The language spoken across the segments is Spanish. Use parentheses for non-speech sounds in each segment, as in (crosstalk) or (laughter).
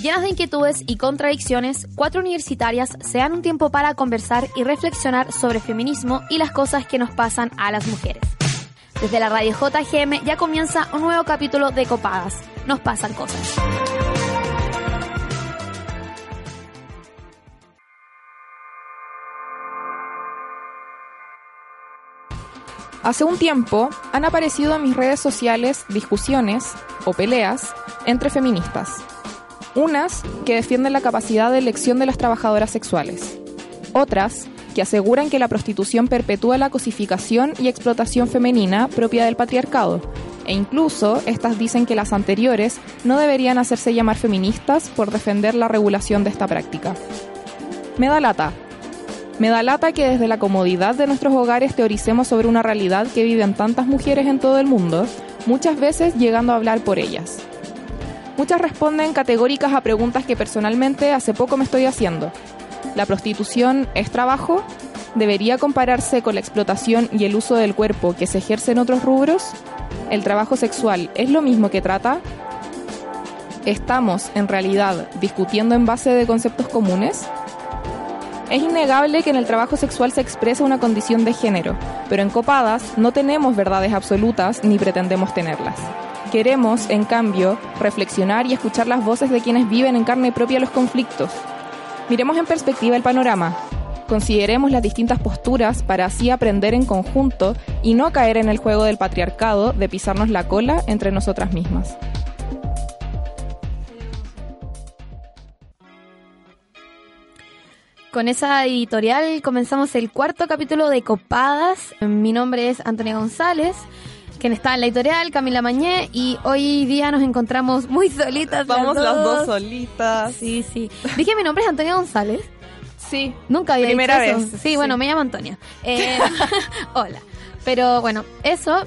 Llenas de inquietudes y contradicciones, cuatro universitarias se dan un tiempo para conversar y reflexionar sobre feminismo y las cosas que nos pasan a las mujeres. Desde la radio JGM ya comienza un nuevo capítulo de Copadas. Nos pasan cosas. Hace un tiempo han aparecido en mis redes sociales discusiones o peleas entre feministas. Unas que defienden la capacidad de elección de las trabajadoras sexuales. Otras que aseguran que la prostitución perpetúa la cosificación y explotación femenina propia del patriarcado. E incluso estas dicen que las anteriores no deberían hacerse llamar feministas por defender la regulación de esta práctica. Me da lata, me da lata que desde la comodidad de nuestros hogares teoricemos sobre una realidad que viven tantas mujeres en todo el mundo, muchas veces llegando a hablar por ellas. Muchas responden categóricas a preguntas que personalmente hace poco me estoy haciendo. ¿La prostitución es trabajo? ¿Debería compararse con la explotación y el uso del cuerpo que se ejerce en otros rubros? ¿El trabajo sexual es lo mismo que trata? ¿Estamos, en realidad, discutiendo en base de conceptos comunes? Es innegable que en el trabajo sexual se expresa una condición de género, pero en Copadas no tenemos verdades absolutas ni pretendemos tenerlas. Queremos, en cambio, reflexionar y escuchar las voces de quienes viven en carne propia los conflictos. Miremos en perspectiva el panorama. Consideremos las distintas posturas para así aprender en conjunto y no caer en el juego del patriarcado de pisarnos la cola entre nosotras mismas. Con esa editorial comenzamos el cuarto capítulo de Copadas. Mi nombre es Antonia González, quien está en la editorial, Camila Mañé, y hoy día nos encontramos muy solitas. Vamos las dos. solitas. Sí, sí. Dije mi nombre es Antonia González. Sí. Nunca había Primera dicho vez, eso. Sí, sí. bueno, me llamo Antonia. Eh, (laughs) (laughs) hola. Pero bueno, eso.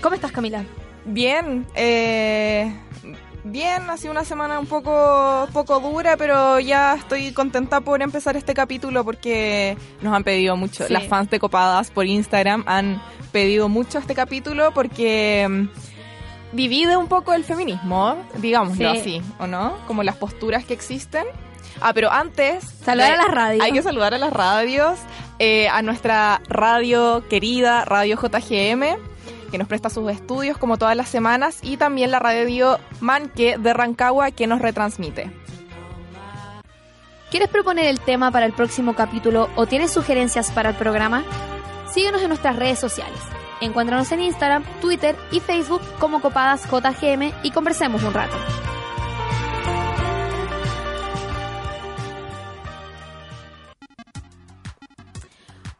¿Cómo estás, Camila? Bien, eh, bien, ha sido una semana un poco, poco dura, pero ya estoy contenta por empezar este capítulo porque nos han pedido mucho. Sí. Las fans de Copadas por Instagram han pedido mucho este capítulo porque mm, divide un poco el feminismo, digámoslo Sí. así, ¿o no? Como las posturas que existen. Ah, pero antes... Saludar a las radios. Hay que saludar a las radios, eh, a nuestra radio querida, Radio JGM, que nos presta sus estudios como todas las semanas, y también la radio Manque de Rancagua, que nos retransmite. ¿Quieres proponer el tema para el próximo capítulo o tienes sugerencias para el programa? Síguenos en nuestras redes sociales. Encuéntranos en Instagram, Twitter y Facebook como Copadas JGM y conversemos un rato.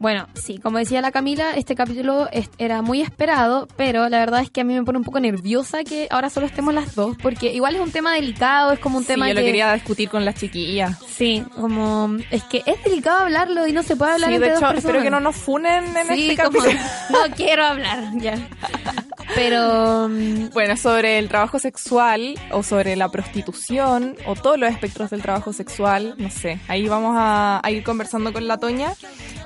Bueno, sí, como decía la Camila, este capítulo era muy esperado, pero la verdad es que a mí me pone un poco nerviosa que ahora solo estemos las dos, porque igual es un tema delicado, es como un Sí, tema yo lo que... quería discutir con las chiquillas. Sí, como es que es delicado hablarlo y no se puede hablar Sí, entre de dos hecho, personas. espero que no nos funen en Sí, este como, capítulo. (laughs) no quiero hablar, ya. Pero mm, Bueno, sobre el trabajo sexual o sobre la prostitución o todos los espectros del trabajo sexual, no sé, ahí vamos a, a ir conversando con la Toña.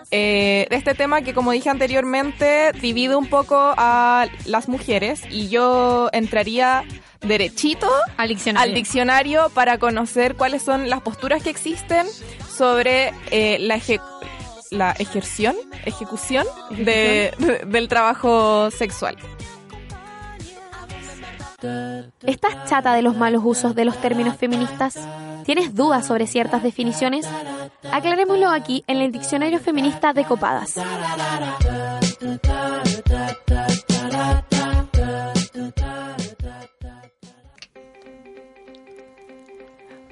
eh, de este tema que, como dije anteriormente, divide un poco a las mujeres y yo entraría derechito al diccionario. al diccionario para conocer cuáles son las posturas que existen sobre eh, la, eje- la ejerción, ejecución de- de- (laughs) del trabajo sexual. ¿Estás chata de los malos usos de los términos feministas? ¿Tienes dudas sobre ciertas definiciones? Aclarémoslo aquí en el Diccionario Feminista de Copadas.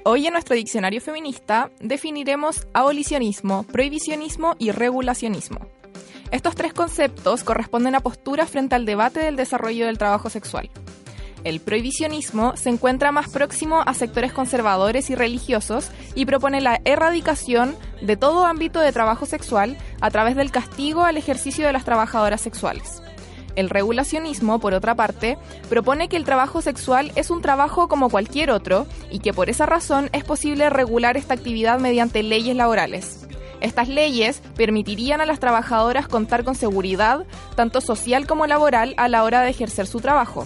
Hoy en nuestro diccionario feminista definiremos abolicionismo, prohibicionismo y regulacionismo. Estos tres conceptos corresponden a posturas frente al debate del desarrollo del trabajo sexual. El prohibicionismo se encuentra más próximo a sectores conservadores y religiosos y propone la erradicación de todo ámbito de trabajo sexual a través del castigo al ejercicio de las trabajadoras sexuales. El regulacionismo, por otra parte, propone que el trabajo sexual es un trabajo como cualquier otro y que por esa razón es posible regular esta actividad mediante leyes laborales. Estas leyes permitirían a las trabajadoras contar con seguridad, tanto social como laboral, a la hora de ejercer su trabajo.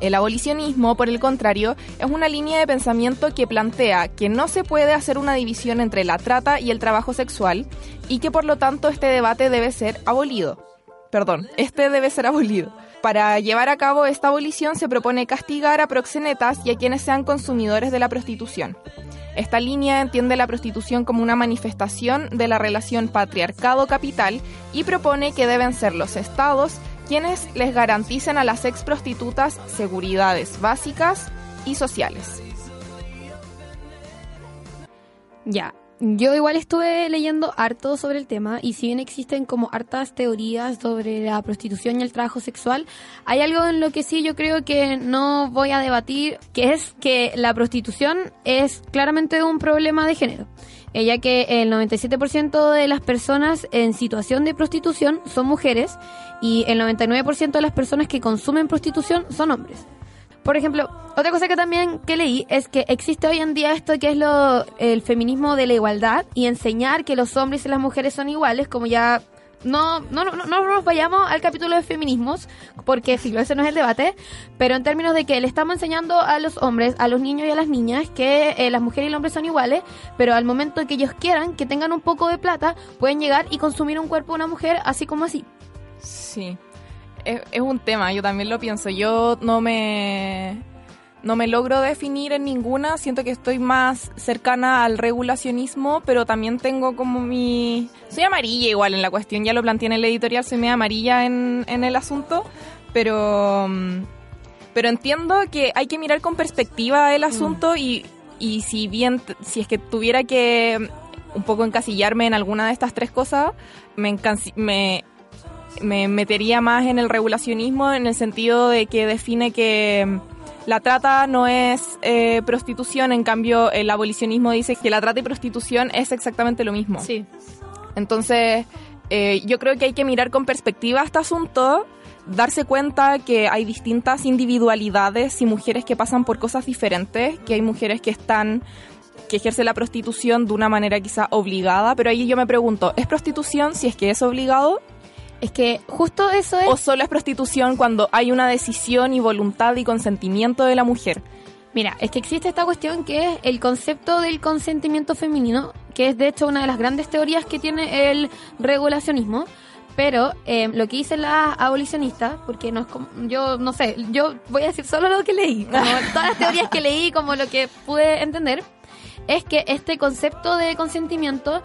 El abolicionismo, por el contrario, es una línea de pensamiento que plantea que no se puede hacer una división entre la trata y el trabajo sexual y que por lo tanto este debate debe ser abolido. Perdón, este debe ser abolido. Para llevar a cabo esta abolición se propone castigar a proxenetas y a quienes sean consumidores de la prostitución. Esta línea entiende la prostitución como una manifestación de la relación patriarcado-capital y propone que deben ser los estados quienes les garanticen a las ex prostitutas seguridades básicas y sociales. Ya, yo igual estuve leyendo harto sobre el tema y si bien existen como hartas teorías sobre la prostitución y el trabajo sexual, hay algo en lo que sí yo creo que no voy a debatir, que es que la prostitución es claramente un problema de género ya que el 97% de las personas en situación de prostitución son mujeres y el 99% de las personas que consumen prostitución son hombres. Por ejemplo, otra cosa que también que leí es que existe hoy en día esto que es lo, el feminismo de la igualdad y enseñar que los hombres y las mujeres son iguales, como ya no, no, no, no nos vayamos al capítulo de feminismos, porque si ese no es el debate, pero en términos de que le estamos enseñando a los hombres, a los niños y a las niñas que eh, las mujeres y los hombres son iguales, pero al momento que ellos quieran, que tengan un poco de plata, pueden llegar y consumir un cuerpo de una mujer así como así. Sí, es un tema, yo también lo pienso. Yo no me no me logro definir en ninguna, siento que estoy más cercana al regulacionismo, pero también tengo como mi... Soy amarilla igual en la cuestión, ya lo planteé en el editorial, soy media amarilla en, en el asunto, pero... Pero entiendo que hay que mirar con perspectiva el mm. asunto y, y si bien, si es que tuviera que un poco encasillarme en alguna de estas tres cosas, me, me, me metería más en el regulacionismo en el sentido de que define que la trata no es eh, prostitución, en cambio el abolicionismo dice que la trata y prostitución es exactamente lo mismo. Sí. Entonces, eh, yo creo que hay que mirar con perspectiva este asunto, darse cuenta que hay distintas individualidades y mujeres que pasan por cosas diferentes, que hay mujeres que están que ejercen la prostitución de una manera quizá obligada, pero ahí yo me pregunto, ¿es prostitución si es que es obligado? Es que justo eso es... ¿O solo es prostitución cuando hay una decisión y voluntad y consentimiento de la mujer? Mira, es que existe esta cuestión que es el concepto del consentimiento femenino, que es de hecho una de las grandes teorías que tiene el regulacionismo. Pero eh, lo que dicen las abolicionistas, porque no es como, yo no sé, yo voy a decir solo lo que leí, como (laughs) todas las teorías que leí, como lo que pude entender, es que este concepto de consentimiento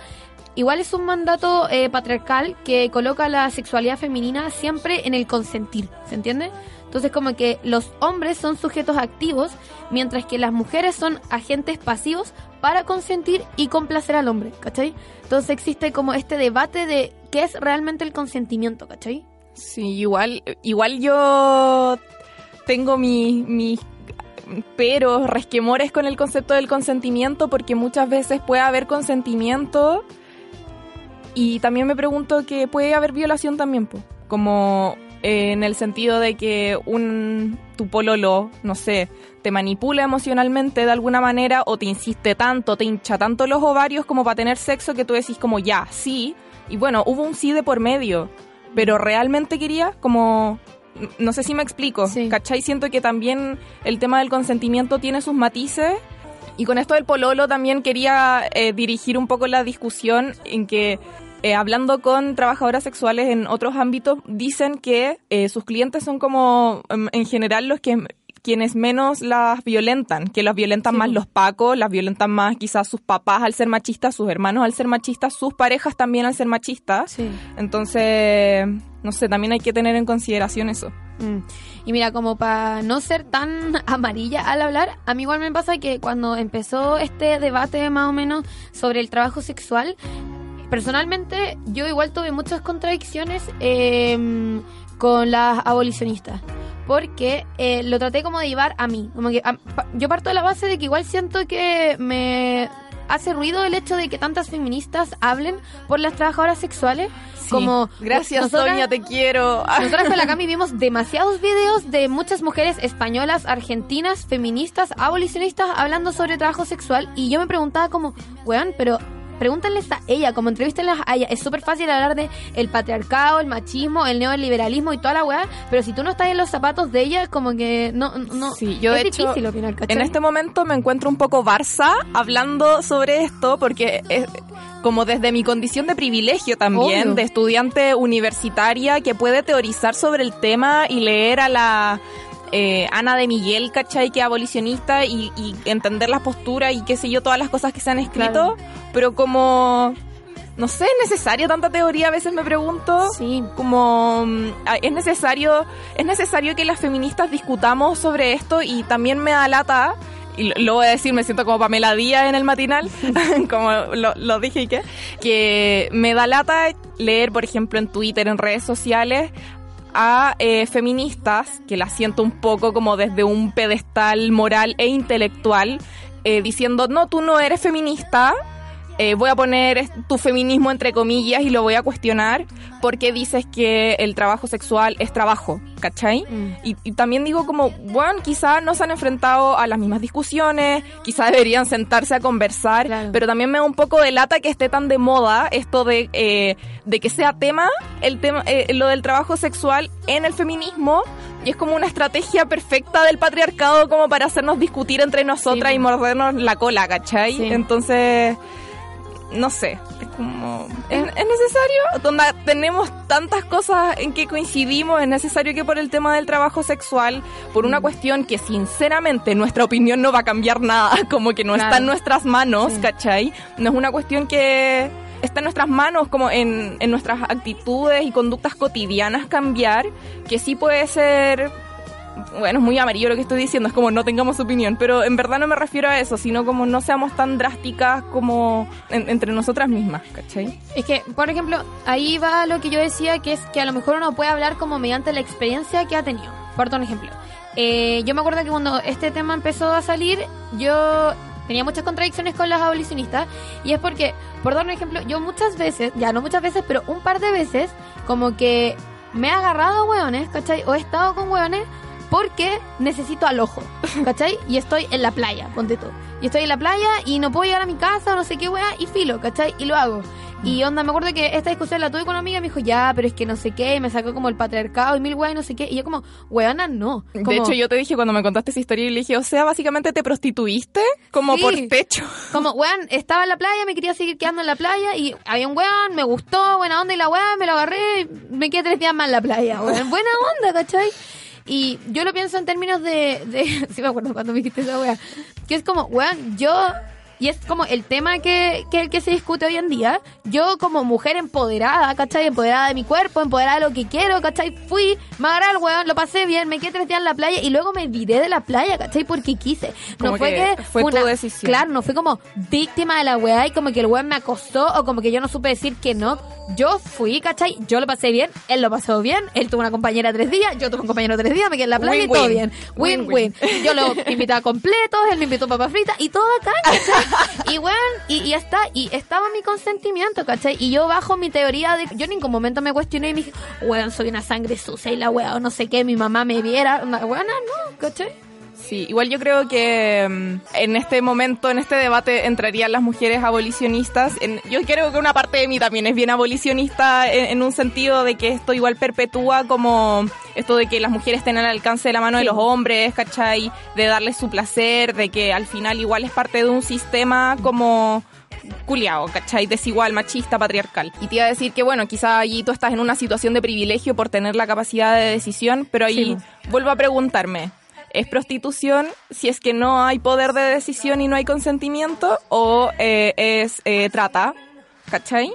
igual es un mandato eh, patriarcal que coloca la sexualidad femenina siempre en el consentir, ¿se entiende? Entonces como que los hombres son sujetos activos, mientras que las mujeres son agentes pasivos para consentir y complacer al hombre, ¿cachai? Entonces existe como este debate de qué es realmente el consentimiento, ¿cachai? Sí, igual, igual yo tengo mis mi pero resquemores con el concepto del consentimiento porque muchas veces puede haber consentimiento y también me pregunto que puede haber violación también, como eh, en el sentido de que un tu pololo, no sé, te manipula emocionalmente de alguna manera o te insiste tanto, te hincha tanto los ovarios como para tener sexo que tú decís como ya, sí. Y bueno, hubo un sí de por medio, pero realmente quería como no sé si me explico, ¿cachai? Siento que también el tema del consentimiento tiene sus matices y con esto del pololo también quería eh, dirigir un poco la discusión en que eh, hablando con trabajadoras sexuales en otros ámbitos, dicen que eh, sus clientes son como em, en general los que quienes menos las violentan, que las violentan más los pacos, las violentan más quizás sus papás al ser machistas, sus hermanos al ser machistas, sus parejas también al ser machistas. Entonces, no sé, también hay que tener en consideración eso. Mm. Y mira, como para no ser tan amarilla al hablar, a mí igual me pasa que cuando empezó este debate más o menos sobre el trabajo sexual, personalmente yo igual tuve muchas contradicciones em, con las abolicionistas. Porque eh, lo traté como de llevar a mí. Como que yo parto de la base de que igual siento que me hace ruido el hecho de que tantas feministas hablen por las trabajadoras sexuales. Como gracias Sonia, te quiero. (laughs) Nosotras con la Cami vimos demasiados videos de muchas mujeres españolas, argentinas, feministas, abolicionistas hablando sobre trabajo sexual y yo me preguntaba como, weón, pero pregúntenles a ella, como entrevístenlas a ella. Es súper fácil hablar de el patriarcado, el machismo, el neoliberalismo y toda la weá, pero si tú no estás en los zapatos de ella, es como que no, no sí, yo es difícil opinar, En este momento me encuentro un poco Barça hablando sobre esto, porque es, como desde mi condición de privilegio también, de estudiante universitaria que puede teorizar sobre el tema y leer a la eh, Ana de Miguel, ¿cachai? Que es abolicionista y, entender las posturas y qué sé yo, todas las cosas que se han escrito, pero como... No sé, ¿es necesario tanta teoría? A veces me pregunto. Sí. Como, mm, es necesario, es necesario que las feministas discutamos sobre esto y también me da lata y lo, voy a decir, me siento como Pamela Díaz en el matinal, (laughs) (laughs) como lo, dije y que, que me da lata leer, por ejemplo, en Twitter, en redes sociales, a eh, feministas, que las siento un poco como desde un pedestal moral e intelectual, eh, diciendo, no, tú no eres feminista, eh, voy a poner tu feminismo entre comillas y lo voy a cuestionar porque dices que el trabajo sexual es trabajo, ¿cachai? Mm. Y, también digo como, bueno, quizás no se han enfrentado a las mismas discusiones, quizás deberían sentarse a conversar, pero también me da un poco de lata que esté tan de moda esto de, eh, de que sea tema, el tema eh, lo del trabajo sexual en el feminismo y es como una estrategia perfecta del patriarcado como para hacernos discutir entre nosotras y mordernos la cola, ¿cachai? Entonces no sé, es como, ¿es, necesario? Donde tenemos tantas cosas en que coincidimos, es necesario que por el tema del trabajo sexual, por una mm. cuestión que sinceramente nuestra opinión no va a cambiar nada, (laughs) como que no está en nuestras manos, ¿cachai? No es una cuestión que está en nuestras manos, como en, en nuestras actitudes y conductas cotidianas cambiar, que sí puede ser bueno, es muy amarillo lo que estoy diciendo, es como no tengamos opinión, pero en verdad no me refiero a eso, sino como no seamos tan drásticas como entre nosotras mismas, ¿cachai? Es que, por ejemplo, ahí va lo que yo decía, que es que a lo mejor uno puede hablar como mediante la experiencia que ha tenido. Por un ejemplo, eh, yo me acuerdo que cuando este tema empezó a salir, yo tenía muchas contradicciones con las abolicionistas y es porque, por dar un ejemplo, yo muchas veces, ya no muchas veces, pero un par de veces, como que me he agarrado a hueones, ¿cachai? O he estado con hueones porque necesito al ojo, ¿cachai? Y estoy en la playa, ponte tú. Y estoy en la playa y no puedo llegar a mi casa o no sé qué weá y filo, ¿cachai? Y lo hago. Y onda, me acuerdo que esta discusión la tuve con una amiga y me dijo, ya, pero es que no sé qué, y me sacó como el patriarcado y mil weá y no sé qué. Y yo como, weona, no. De hecho, yo te dije cuando me contaste esa historia y le dije, o sea, básicamente te prostituiste como por pecho. Como, weón, estaba en la playa, me quería seguir quedando en la playa y había un weón, me gustó, buena onda y la weá, me lo agarré, me quedé tres días más en la playa, weón. Buena onda, ¿cachai? Y yo lo pienso en términos de, de (laughs) sí me acuerdo cuando me dijiste esa wea, que es como, weón, yo y es como el tema que, que, que se discute hoy en día. Yo como mujer empoderada, ¿cachai? Empoderada de mi cuerpo, empoderada de lo que quiero, ¿cachai? Fui, me agarré al weón, lo pasé bien, me quedé tres días en la playa y luego me viré de la playa, ¿cachai? Porque quise. No fue que, fue una, tu decisión. Claro, no fui como víctima de la weá y como que el weón me acosó o como que yo no supe decir que no. Yo fui, ¿cachai? Yo lo pasé bien, él lo pasó bien, él tuvo una compañera tres días, yo tuve un compañero tres días, me quedé en la playa y todo bien. Win-win. Yo lo invitaba completo, él me invitó papas fritas y todo acá, ¿cachai? Y weón, y, y está, y estaba mi consentimiento, ¿cachai? Y yo bajo mi teoría de, yo en ningún momento me cuestioné y me dije, weón, soy una sangre sucia y la weón, no sé qué, mi mamá me viera, weón, no, ¿cachai? Sí, igual yo creo que mm, en este momento, en este debate, entrarían las mujeres abolicionistas. yo creo que una parte de mí también es bien abolicionista en, un sentido de que esto igual perpetúa como esto de que las mujeres estén al alcance de la mano de los hombres, ¿cachai? De darles su placer, de que al final igual es parte de un sistema como culiao, ¿cachai? Desigual, machista, patriarcal. Y te iba a decir que, bueno, quizá allí tú estás en una situación de privilegio por tener la capacidad de decisión, pero ahí vuelvo a preguntarme, es prostitución si es que no hay poder de decisión y no hay consentimiento o eh, es eh, trata, ¿cachai?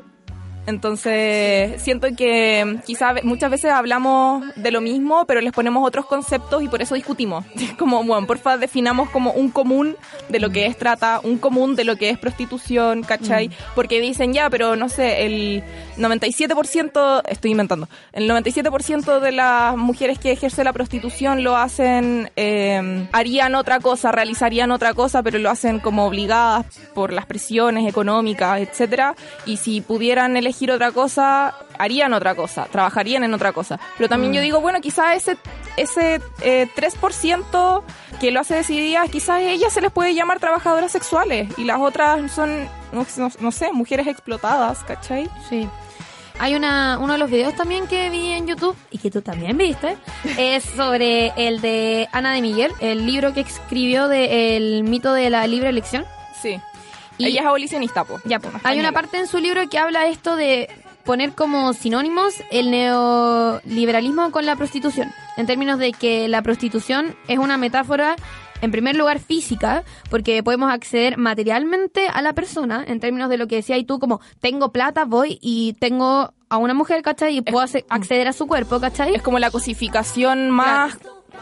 Entonces, siento que quizá muchas veces hablamos de lo mismo, pero les ponemos otros conceptos y por eso discutimos. (laughs) Como, bueno, porfa, definamos como un común de lo que es trata, un común de lo que es prostitución, ¿cachai? Mm. Porque dicen ya, pero no sé, el 97%, estoy inventando, el 97% de las mujeres que ejercen la prostitución lo hacen, eh, harían otra cosa, realizarían otra cosa, pero lo hacen como obligadas por las presiones económicas, etcétera. Y si pudieran elegir otra cosa, harían otra cosa, trabajarían en otra cosa. Pero también yo mm. digo, bueno, quizá ese, ese eh, 3% que lo hace decididas, quizás ellas se les puede llamar trabajadoras sexuales y las otras son, no, no- no sé, mujeres explotadas, ¿cachai? Sí. Hay una, uno de los videos también que vi en YouTube y que tú también viste, (laughs) es sobre el de Ana de Miguel, el libro que escribió de El mito de la libre elección. Sí. Y- Ella es abolicionista, po. Ya, pues, hay una parte en su libro que habla esto de poner como sinónimos el neoliberalismo con la prostitución, en términos de que la prostitución es una metáfora, en primer lugar, física, porque podemos acceder materialmente a la persona, en términos de lo que decías tú, como tengo plata, voy y tengo a una mujer, ¿cachai? Y puedo acceder a su cuerpo, ¿cachai? Es como la cosificación más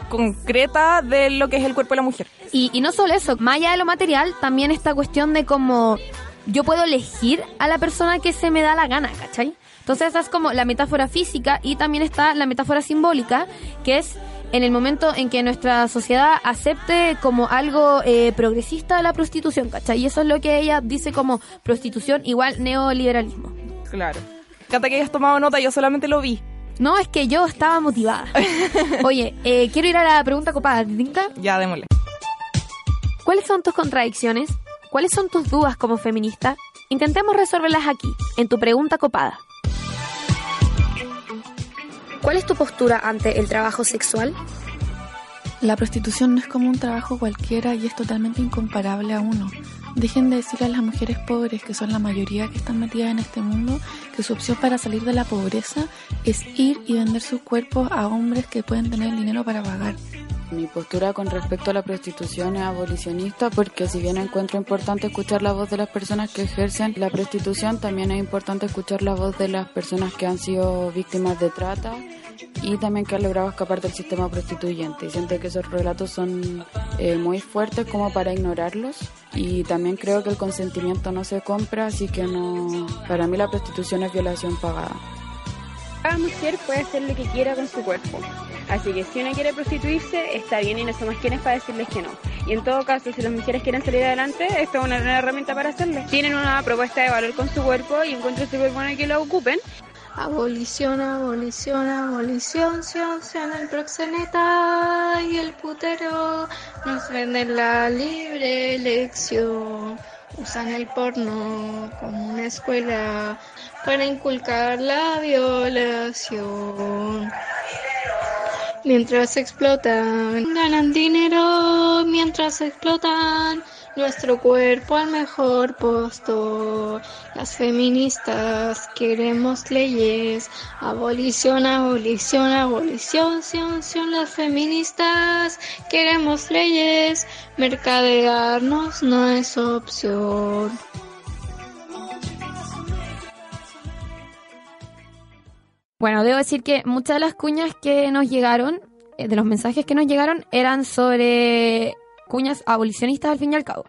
concreta de lo que es el cuerpo de la mujer. Y, y no solo eso, más allá de lo material, también esta cuestión de cómo yo puedo elegir a la persona que se me da la gana, ¿cachai? Entonces esa es como la metáfora física y también está la metáfora simbólica, que es en el momento en que nuestra sociedad acepte como algo eh, progresista la prostitución, ¿cachai? Y eso es lo que ella dice como prostitución igual neoliberalismo. Claro. Canta que hayas tomado nota, yo solamente lo vi. No, es que yo estaba motivada. (laughs) Oye, eh, quiero ir a la pregunta copada, ¿te tinca? Ya, démosle. ¿Cuáles son tus contradicciones? ¿Cuáles son tus dudas como feminista? Intentemos resolverlas aquí, en tu pregunta copada. ¿Cuál es tu postura ante el trabajo sexual? La prostitución no es como un trabajo cualquiera y es totalmente incomparable a uno. Dejen de decirle a las mujeres pobres, que son la mayoría que están metidas en este mundo, que su opción para salir de la pobreza es ir y vender sus cuerpos a hombres que pueden tener dinero para pagar. Mi postura con respecto a la prostitución es abolicionista porque si bien encuentro importante escuchar la voz de las personas que ejercen la prostitución, también es importante escuchar la voz de las personas que han sido víctimas de trata y también que han logrado escapar del sistema prostituyente. Y siento que esos relatos son eh, muy fuertes como para ignorarlos y también creo que el consentimiento no se compra, así que no, para mí la prostitución es violación pagada. Cada mujer puede hacer lo que quiera con su cuerpo. Así que si una quiere prostituirse, está bien y no somos quienes para decirles que no. Y en todo caso, si las mujeres quieren salir adelante, esto es una herramienta para hacerlo. Tienen una propuesta de valor con su cuerpo y encuentro súper bueno que lo ocupen. Abolición, abolición, abolición, sion, sion, el proxeneta y el putero nos venden la libre elección. Usan el porno como una escuela para inculcar la violación. Mientras explotan, ganan dinero mientras explotan nuestro cuerpo al mejor postor. Las feministas queremos leyes, abolición, abolición, abolición, sion, sion. Las feministas queremos leyes, mercadearnos no es opción. Bueno, debo decir que muchas de las cuñas que nos llegaron, eh, de los mensajes que nos llegaron, eran sobre cuñas abolicionistas al fin y al cabo.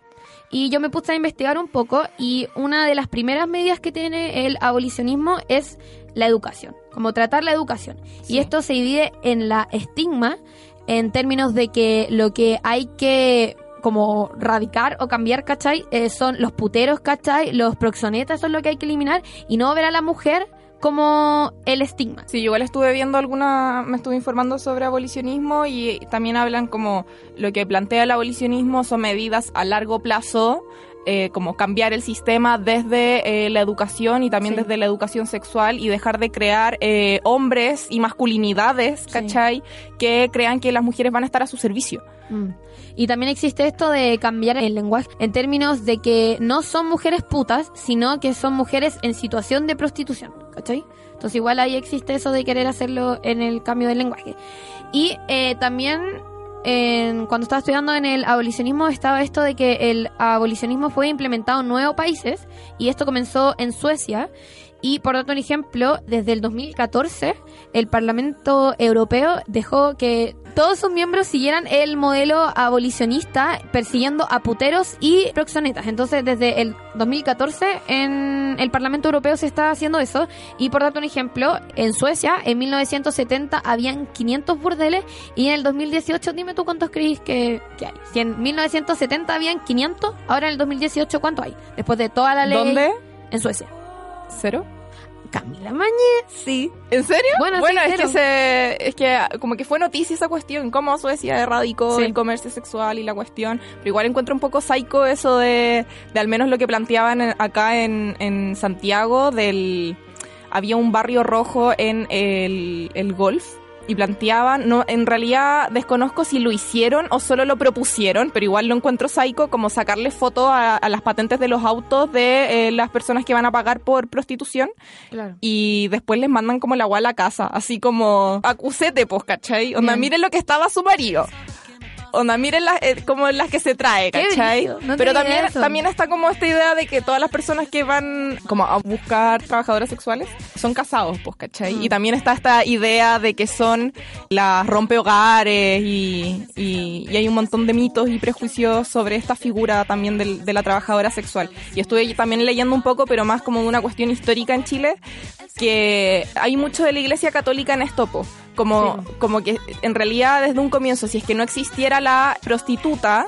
Y yo me puse a investigar un poco y una de las primeras medidas que tiene el abolicionismo es la educación, como tratar la educación. Y esto se divide en la estigma, en términos de que lo que hay que como radicar o cambiar, ¿cachai? Eh, son los puteros, ¿cachai? Los proxonetas, es lo que hay que eliminar y no ver a la mujer como el estigma. Sí, yo igual estuve viendo alguna, me estuve informando sobre abolicionismo y también hablan como lo que plantea el abolicionismo son medidas a largo plazo, eh, como cambiar el sistema desde eh, la educación y también Sí. desde la educación sexual y dejar de crear eh, hombres y masculinidades, ¿cachai? Que crean que las mujeres van a estar a su servicio. Mm. Y también existe esto de cambiar el lenguaje en términos de que no son mujeres putas, sino que son mujeres en situación de prostitución, ¿cachai? Entonces igual ahí existe eso de querer hacerlo en el cambio del lenguaje. Y eh, también en- cuando estaba estudiando en el abolicionismo estaba esto de que el abolicionismo fue implementado en nueve países y esto comenzó en Suecia. Y por otro ejemplo, desde el 2014 el Parlamento Europeo dejó que todos sus miembros siguieran el modelo abolicionista persiguiendo a puteros y proxonetas. Entonces, desde el 2014 en el Parlamento Europeo se está haciendo eso. Y por darte un ejemplo, en Suecia en 1970 habían 500 burdeles y en el 2018, dime tú cuántos crees que, que hay. Si en 1970 habían 500, ahora en el 2018 ¿cuánto hay? Después de toda la ley ¿Dónde? en Suecia. ¿Cero? Camila Mañez. Sí. ¿En serio? Bueno, bueno sí, es, que se, es que como que fue noticia esa cuestión, cómo Suecia erradicó Sí. el comercio sexual y la cuestión, pero igual encuentro un poco psycho eso de, de al menos lo que planteaban acá en, en Santiago, del había un barrio rojo en el, el golf y planteaban, no, en realidad desconozco si lo hicieron o solo lo propusieron, pero igual lo encuentro psycho como sacarle fotos a, a las patentes de los autos de eh, las personas que van a pagar por prostitución Claro. y después les mandan como el agua a la casa, así como acusete, pues, ¿cachai? Onda, Bien. miren lo que estaba su marido. Onda, miren las, eh, como las que se trae, ¿cachai? no Pero también, también está como esta idea de que todas las personas que van como a buscar trabajadoras sexuales son casados, pues, ¿cachai? Mm. Y también está esta idea de que son las rompehogares y, y, y hay un montón de mitos y prejuicios sobre esta figura también del- de la trabajadora sexual. Y estuve también leyendo un poco, pero más como una cuestión histórica en Chile, que hay mucho de la Iglesia Católica en esto, Como, como que en realidad desde un comienzo, si es que no existiera la prostituta,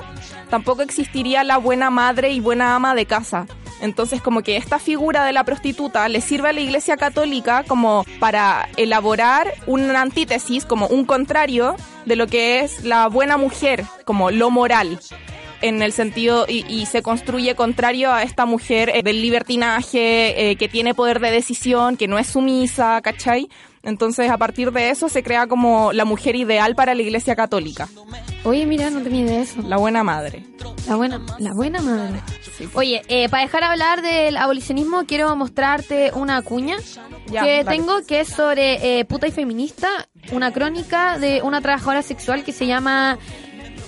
tampoco existiría la buena madre y buena ama de casa. Entonces, como que esta figura de la prostituta le sirve a la Iglesia Católica como para elaborar una antítesis, como un contrario de lo que es la buena mujer, como lo moral en el sentido y, y se construye contrario a esta mujer eh, del libertinaje, eh, que tiene poder de decisión, que no es sumisa, ¿cachai? Entonces, a partir de eso se crea como la mujer ideal para la Iglesia Católica, Oye, mira, no tenía idea de eso. la buena madre. La buena, la buena madre. Oye, eh, para dejar hablar del abolicionismo, quiero mostrarte una cuña Ya, que dale. tengo que es sobre eh, puta y feminista, una crónica de una trabajadora sexual que se llama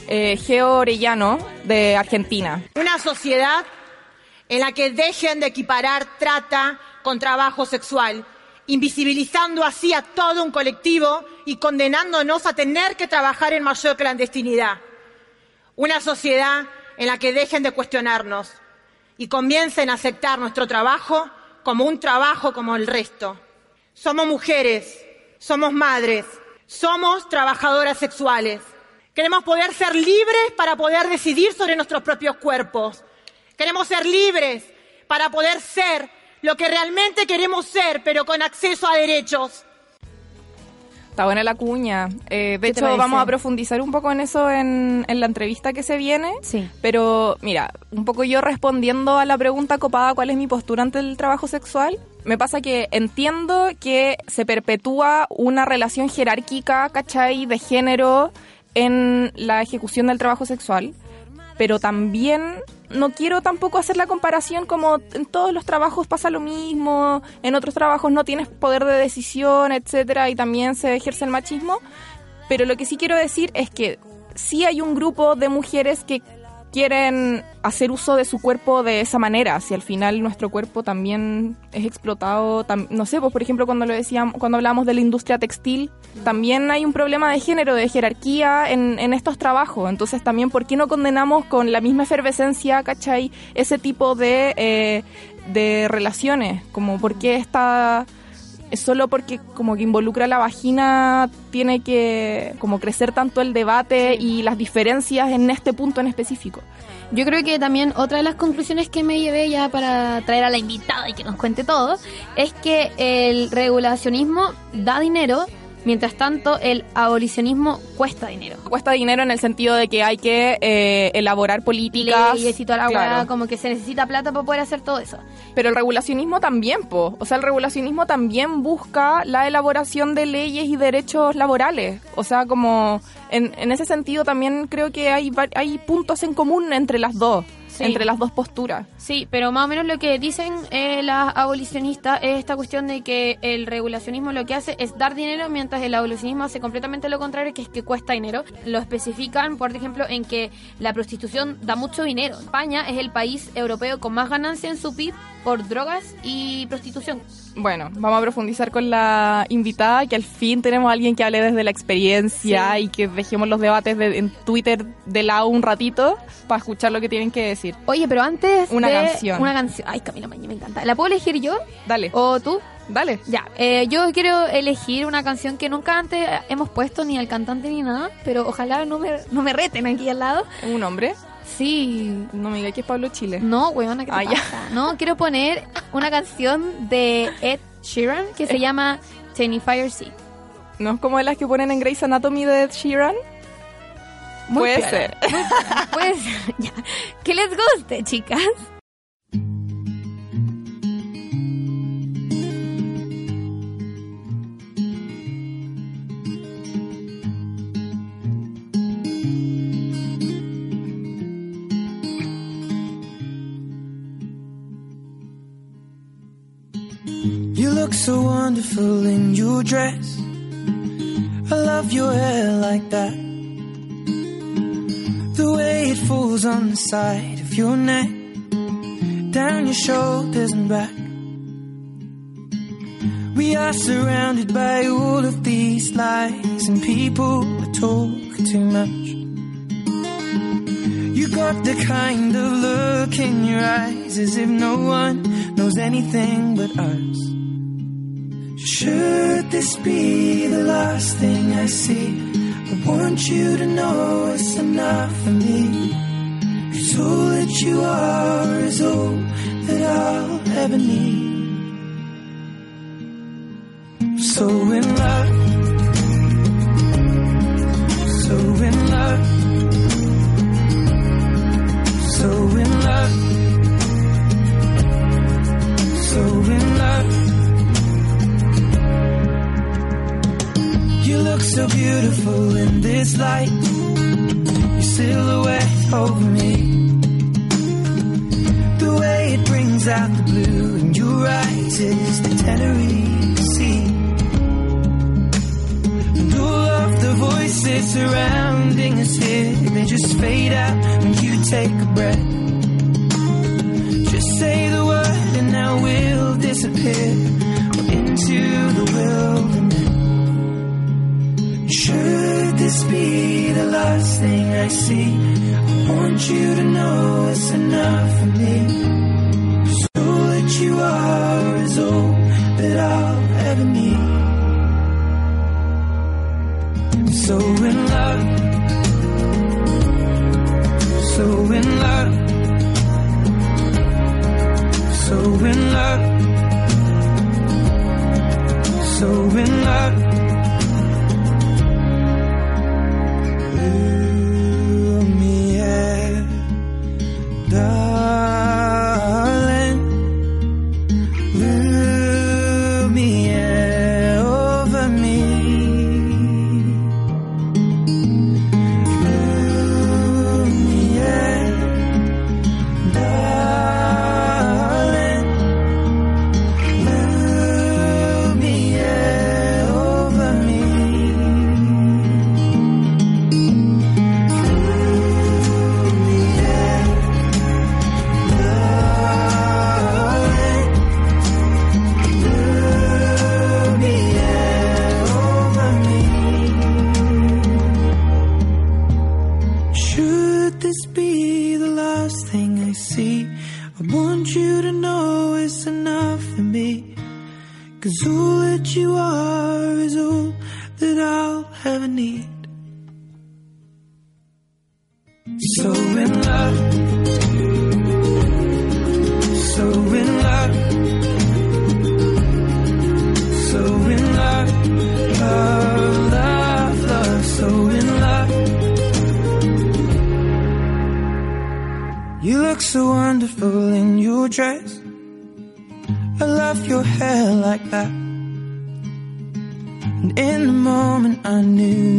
Eh, Geo Orellano, de Argentina. Una sociedad en la que dejen de equiparar trata con trabajo sexual, invisibilizando así a todo un colectivo y condenándonos a tener que trabajar en mayor clandestinidad. Una sociedad en la que dejen de cuestionarnos y comiencen a aceptar nuestro trabajo como un trabajo como el resto. Somos mujeres, somos madres, somos trabajadoras sexuales. Queremos poder ser libres para poder decidir sobre nuestros propios cuerpos. Queremos ser libres para poder ser lo que realmente queremos ser, pero con acceso a derechos. Está buena la cuña. Eh, de ¿Qué te hecho, vamos a profundizar un poco en eso en, en la entrevista que se viene. Sí. Pero mira, un poco yo respondiendo a la pregunta copada, ¿cuál es mi postura ante el trabajo sexual? Me pasa que entiendo que se perpetúa una relación jerárquica, ¿cachai? De género en la ejecución del trabajo sexual. Pero también no quiero tampoco hacer la comparación como en todos los trabajos pasa lo mismo, en otros trabajos no tienes poder de decisión, etcétera, y también se ejerce el machismo. Pero lo que sí quiero decir es que sí hay un grupo de mujeres que quieren hacer uso de su cuerpo de esa manera, si al final nuestro cuerpo también es explotado, no sé, pues por ejemplo cuando lo decíamos, cuando hablamos de la industria textil, también hay un problema de género, de jerarquía en, en estos trabajos, entonces también ¿por qué no condenamos con la misma efervescencia, cachai, ese tipo de, eh, de relaciones? Como por qué esta es solo porque como que involucra la vagina tiene que como crecer tanto el debate y las diferencias en este punto en específico. Yo creo que también otra de las conclusiones que me llevé ya para traer a la invitada y que nos cuente todo es que el regulacionismo da dinero, mientras tanto el abolicionismo cuesta dinero. Cuesta dinero en el sentido de que hay que eh, elaborar políticas. Leyes y toda la claro. como que se necesita plata para poder hacer todo eso. Pero el regulacionismo también, po. O sea, el regulacionismo también busca la elaboración de leyes y derechos laborales. O sea, como en, en ese sentido también creo que hay, hay puntos en común entre las dos, Sí. entre las dos posturas. Sí, pero más o menos lo que dicen eh, las abolicionistas es esta cuestión de que el regulacionismo lo que hace es dar dinero, mientras el abolicionismo hace completamente lo contrario, que es que cuesta dinero. Lo especifican, por ejemplo, en que la prostitución da mucho dinero. España es el país europeo con más ganancia en su PIB por drogas y prostitución. Bueno, vamos a profundizar con la invitada, que al fin tenemos a alguien que hable desde la experiencia Sí. y que dejemos los debates de- en Twitter de lado un ratito para escuchar lo que tienen que decir. Oye, pero antes Una de canción. Una canción. Ay, Camila Maña, me encanta. ¿La puedo elegir yo Dale, o tú? dale. Ya, eh, yo quiero elegir una canción que nunca antes hemos puesto ni al cantante ni nada, pero ojalá no me, no me reten aquí al lado. ¿Un hombre? Sí. No me diga que es Pablo Chile. No, weona, ¿qué te Ah, pasa? No, quiero poner una canción de Ed Sheeran que se llama Fire Sea. ¿No es como las que ponen en Grey's Anatomy de Ed Sheeran? Puede piola. ser. Puede ser, (laughs) ya. Que les guste, chicas. You look so wonderful in your dress. I love your hair like that. The way it falls on the side of your neck, down your shoulders and back. We are surrounded by all of these lies, and people that talk too much. You got the kind of look in your eyes as if no one knows anything but us. Should this be the last thing I see? I want you to know it's enough for me. Cause all that you are is all that I'll ever need. So in love, so in love, so in love, so in love. Look so beautiful in this light. Your silhouette over me. The way it brings out the blue in your eyes is the Tenerife Sea. And all of the voices surrounding us here, they just fade out when you take a breath. Just say the word and now we'll I see? I want you to know it's enough for me. 'Cause all that you are is all that I'll ever need. So in love, so in love, so in love, so in love.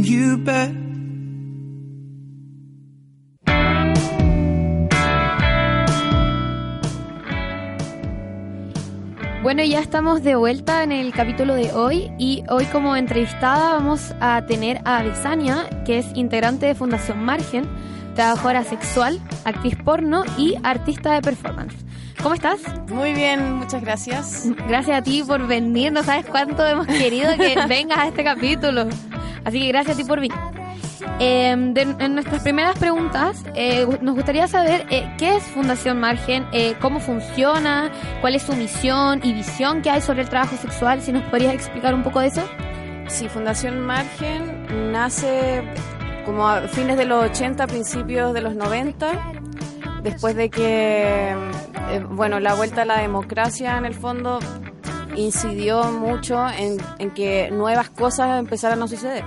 You. Bueno, ya estamos de vuelta en el capítulo de hoy y hoy como entrevistada vamos a tener a Besania, que es integrante de Fundación Margen, trabajadora sexual, actriz porno y artista de performance. ¿Cómo estás? Muy bien, muchas gracias. Gracias a ti por venir, no sabes cuánto hemos querido que (laughs) vengas a este capítulo. Así que gracias a ti por venir. Eh, de- en nuestras primeras preguntas, eh, nos gustaría saber eh, qué es Fundación Margen, eh, cómo funciona, cuál es su misión y visión que hay sobre el trabajo sexual. Si nos podrías explicar un poco de eso. Sí, Fundación Margen nace como a fines de los 80, principios de los 90, después de que, eh, bueno, la vuelta a la democracia en el fondo incidió mucho en, en que nuevas cosas empezaran a suceder.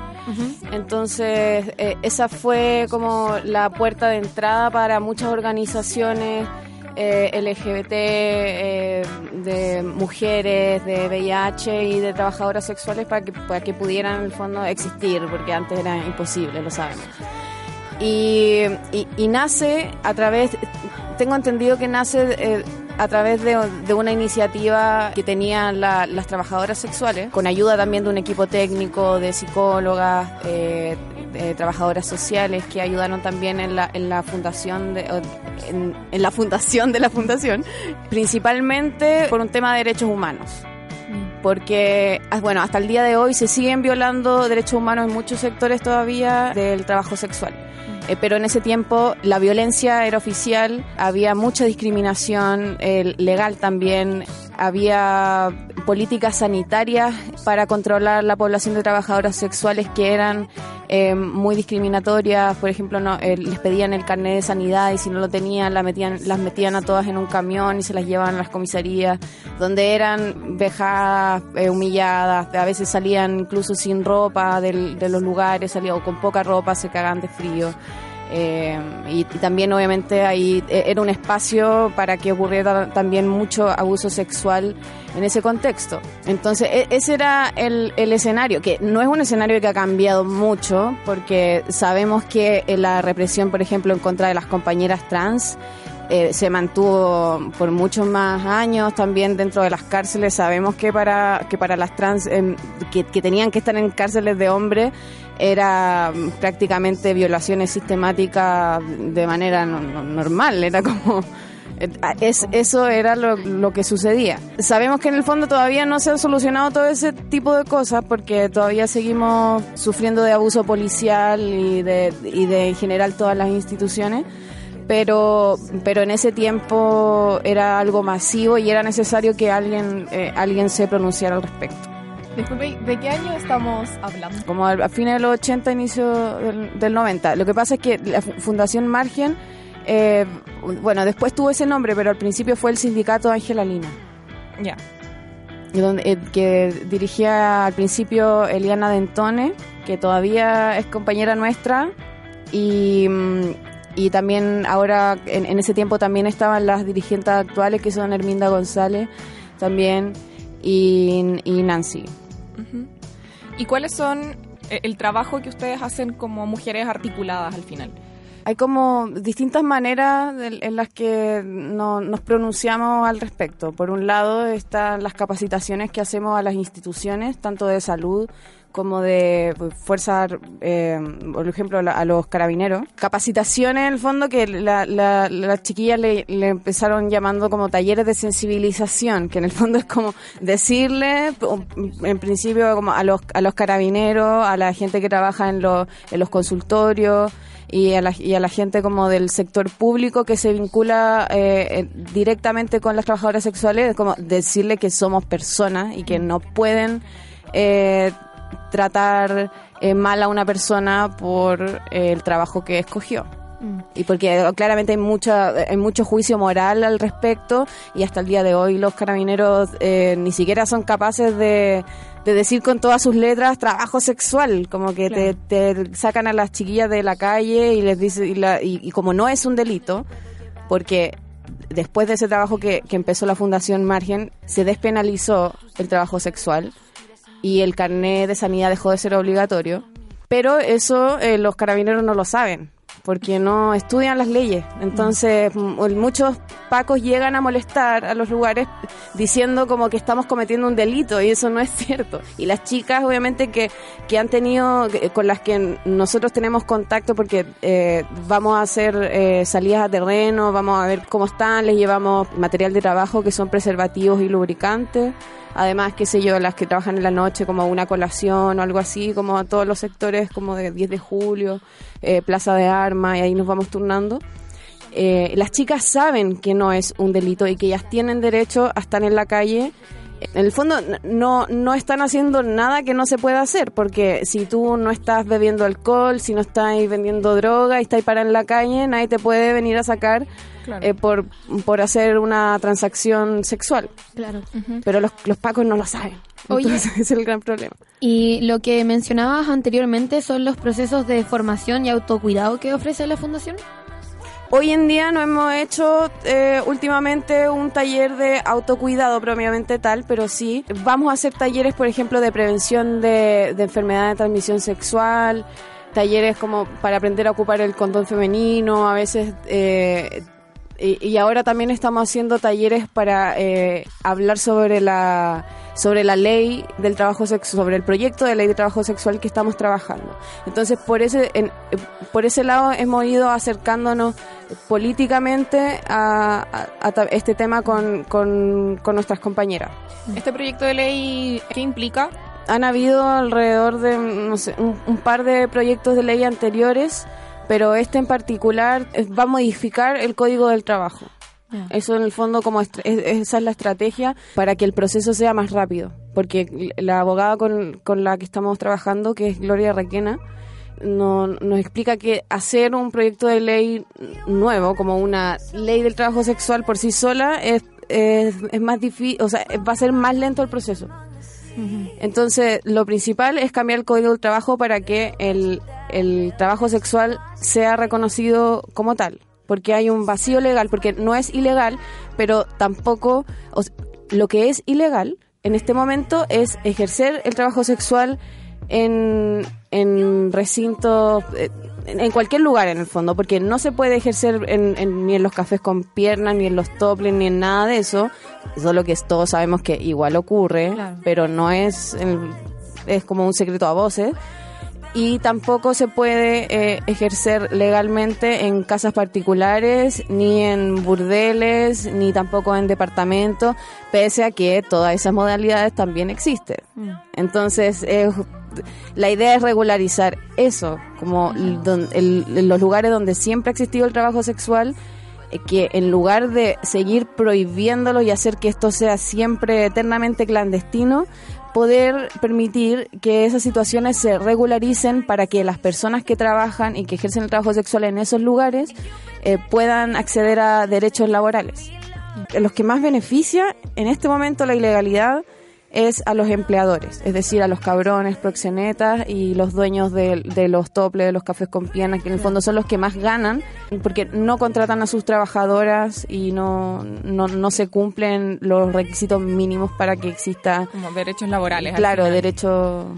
Entonces, eh, esa fue como la puerta de entrada para muchas organizaciones eh, LGBT, eh, de mujeres, de VIH y de trabajadoras sexuales para que, para que pudieran en el fondo existir, porque antes era imposible, lo sabemos. Y, y, y nace a través, tengo entendido que nace eh, a través de, de una iniciativa que tenían la- las trabajadoras sexuales, con ayuda también de un equipo técnico, de psicólogas, eh, de trabajadoras sociales que ayudaron también en la, en la fundación de, en, en la fundación de la fundación, principalmente por un tema de derechos humanos. Porque ah, bueno hasta el día de hoy se siguen violando derechos humanos en muchos sectores todavía del trabajo sexual Eh, pero en ese tiempo la violencia era oficial había mucha discriminación eh, legal también había políticas sanitarias para controlar la población de trabajadoras sexuales que eran eh, muy discriminatorias, por ejemplo, no, eh, les pedían el carnet de sanidad y si no lo tenían, la metían, las metían a todas en un camión y se las llevaban a las comisarías, donde eran vejadas, eh, humilladas, a veces salían incluso sin ropa de los lugares, salían o con poca ropa, se cagaban de frío. Eh, y, y también obviamente ahí eh, era un espacio para que ocurriera también mucho abuso sexual en ese contexto. Entonces e- ese era el, el escenario, que no es un escenario que ha cambiado mucho, porque sabemos que eh, la represión, por ejemplo, en contra de las compañeras trans, eh, se mantuvo por muchos más años también dentro de las cárceles. Sabemos que para, que para las trans em, que, tenían que estar en cárceles de hombres era mm, prácticamente violaciones sistemáticas de manera no- no- normal, era como... eh, Es, eso era lo, lo que sucedía. Sabemos que en el fondo todavía no se ha solucionado todo ese tipo de cosas porque todavía seguimos sufriendo de abuso policial y de, y de en general todas las instituciones pero pero en ese tiempo era algo masivo y era necesario que alguien eh, alguien se pronunciara al respecto. Disculpe, ¿de qué año estamos hablando? Como a fines de los 80, inicio del, del 90. Lo que pasa es que la fu- Fundación Margen, eh, bueno, después tuvo ese nombre, pero al principio fue el sindicato Ángela Lina. Ya. y donde, eh, que dirigía al principio Eliana Dentone, que todavía es compañera nuestra, y, mm, y también ahora, en, en ese tiempo también estaban las dirigentes actuales, que son Herminda González también, y, y Nancy. ¿Y cuáles son eh, el trabajo que ustedes hacen como mujeres articuladas al final? Hay como distintas maneras de- en las que no- nos pronunciamos al respecto. Por un lado están las capacitaciones que hacemos a las instituciones, tanto de salud como de pues, fuerza, eh, por ejemplo, a los carabineros. Capacitaciones, en el fondo, que la- la- las chiquillas le, empezaron llamando como talleres de sensibilización, que en el fondo es como decirle, en principio, como a los, a los carabineros, a la gente que trabaja en, los en los consultorios, y a, la, y a la gente como del sector público que se vincula eh, directamente con las trabajadoras sexuales, como decirle que somos personas y que no pueden eh, tratar eh, mal a una persona por eh, el trabajo que escogió. Y porque eh, claramente hay mucha, hay mucho juicio moral al respecto y hasta el día de hoy los carabineros eh, ni siquiera son capaces de, de decir con todas sus letras trabajo sexual, como que te, te sacan a las chiquillas de la calle y les dice y, la- y- y como no es un delito, porque después de ese trabajo que, que empezó la Fundación Margen, se despenalizó el trabajo sexual y el carnet de sanidad dejó de ser obligatorio. Pero eso eh, los carabineros no lo saben, porque no estudian las leyes. Entonces, m- muchos pacos llegan a molestar a los lugares diciendo como que estamos cometiendo un delito y eso no es (laughs) cierto. Y las chicas, obviamente, que, que han tenido, que- con las que nosotros tenemos contacto porque eh, vamos a hacer eh, salidas a terreno, vamos a ver cómo están, les llevamos material de trabajo que son preservativos y lubricantes. Además, qué sé yo, las que trabajan en la noche como una colación o algo así, como a todos los sectores como de 10 de julio, eh, Plaza de Armas, y ahí nos vamos turnando. Eh, las chicas saben que no es un delito y que ellas tienen derecho a estar en la calle. En el fondo no, no están haciendo nada que no se pueda hacer, porque si tú no estás bebiendo alcohol, si no estás vendiendo droga y estás para en la calle, nadie te puede venir a sacar Claro. eh, por, por hacer una transacción sexual. Claro. Pero los, los pacos no lo saben. Oye. Entonces, (laughs) ese es el gran problema. Y lo que mencionabas anteriormente son los procesos de formación y autocuidado que ofrece la Fundación. Hoy en día no hemos hecho eh, últimamente un taller de autocuidado propiamente tal, pero sí vamos a hacer talleres, por ejemplo, de prevención de, de enfermedad de transmisión sexual, talleres como para aprender a ocupar el condón femenino, a veces... eh, y, y ahora también estamos haciendo talleres para eh, hablar sobre la sobre la ley del trabajo sexual, sobre el proyecto de ley de trabajo sexual que estamos trabajando. Entonces, por ese en- por ese lado hemos ido acercándonos políticamente a, a- a ta- este tema con, con, con nuestras compañeras. Este proyecto de ley, ¿qué implica? Han habido alrededor de, no sé, un, un par de proyectos de ley anteriores, pero este en particular eh, va a modificar el código del trabajo. Eso en el fondo como es- esa es la estrategia para que el proceso sea más rápido, porque la abogada con, con la que estamos trabajando, que es Gloria Requena, no- nos explica que hacer un proyecto de ley nuevo, como una ley del trabajo sexual por sí sola, es, es, es más difícil, o sea, va a ser más lento el proceso. Entonces, lo principal es cambiar el código del trabajo para que el, el trabajo sexual sea reconocido como tal. Porque hay un vacío legal, porque no es ilegal, pero tampoco. lo que es ilegal en este momento es ejercer el trabajo sexual en, en recintos. En cualquier lugar en el fondo, porque no se puede ejercer en- en- ni en los cafés con piernas, ni en los topless, ni en nada de eso. Solo que todos sabemos que igual ocurre, Claro. pero no es, es como un secreto a voces. Y tampoco se puede eh, ejercer legalmente en casas particulares, ni en burdeles, ni tampoco en departamentos, pese a que todas esas modalidades también existen. Entonces, eh, la idea es regularizar eso, como don- el- los lugares donde siempre ha existido el trabajo sexual, eh, que en lugar de seguir prohibiéndolo y hacer que esto sea siempre eternamente clandestino, poder permitir que esas situaciones se regularicen para que las personas que trabajan y que ejercen el trabajo sexual en esos lugares eh, puedan acceder a derechos laborales. Los que más beneficia en este momento la ilegalidad es a los empleadores, es decir, a los cabrones, proxenetas y los dueños de, de los toples, de los cafés con piernas, que en el fondo son los que más ganan, porque no contratan a sus trabajadoras y no, no, no se cumplen los requisitos mínimos para que exista, Como derechos laborales. al claro, final. derecho...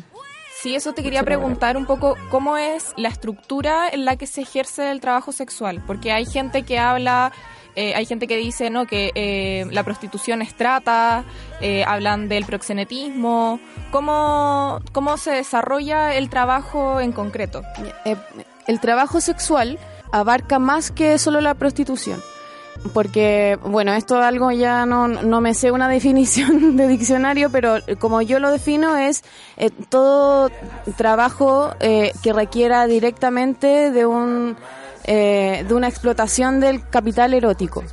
Sí, eso te quería preguntar un poco cómo es la estructura en la que se ejerce el trabajo sexual, porque hay gente que habla, eh, hay gente que dice no que eh, la prostitución es trata, eh, hablan del proxenetismo, ¿cómo, cómo se desarrolla el trabajo en concreto. El trabajo sexual abarca más que solo la prostitución. Porque, bueno, esto algo ya no, no me sé una (laughs) definición de diccionario, pero como yo lo defino es todo trabajo que requiera directamente de un eh, de una explotación del capital erótico.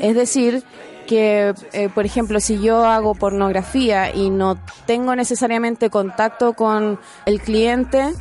Es decir, que, eh, por ejemplo, si yo hago pornografía y no tengo necesariamente contacto con el cliente,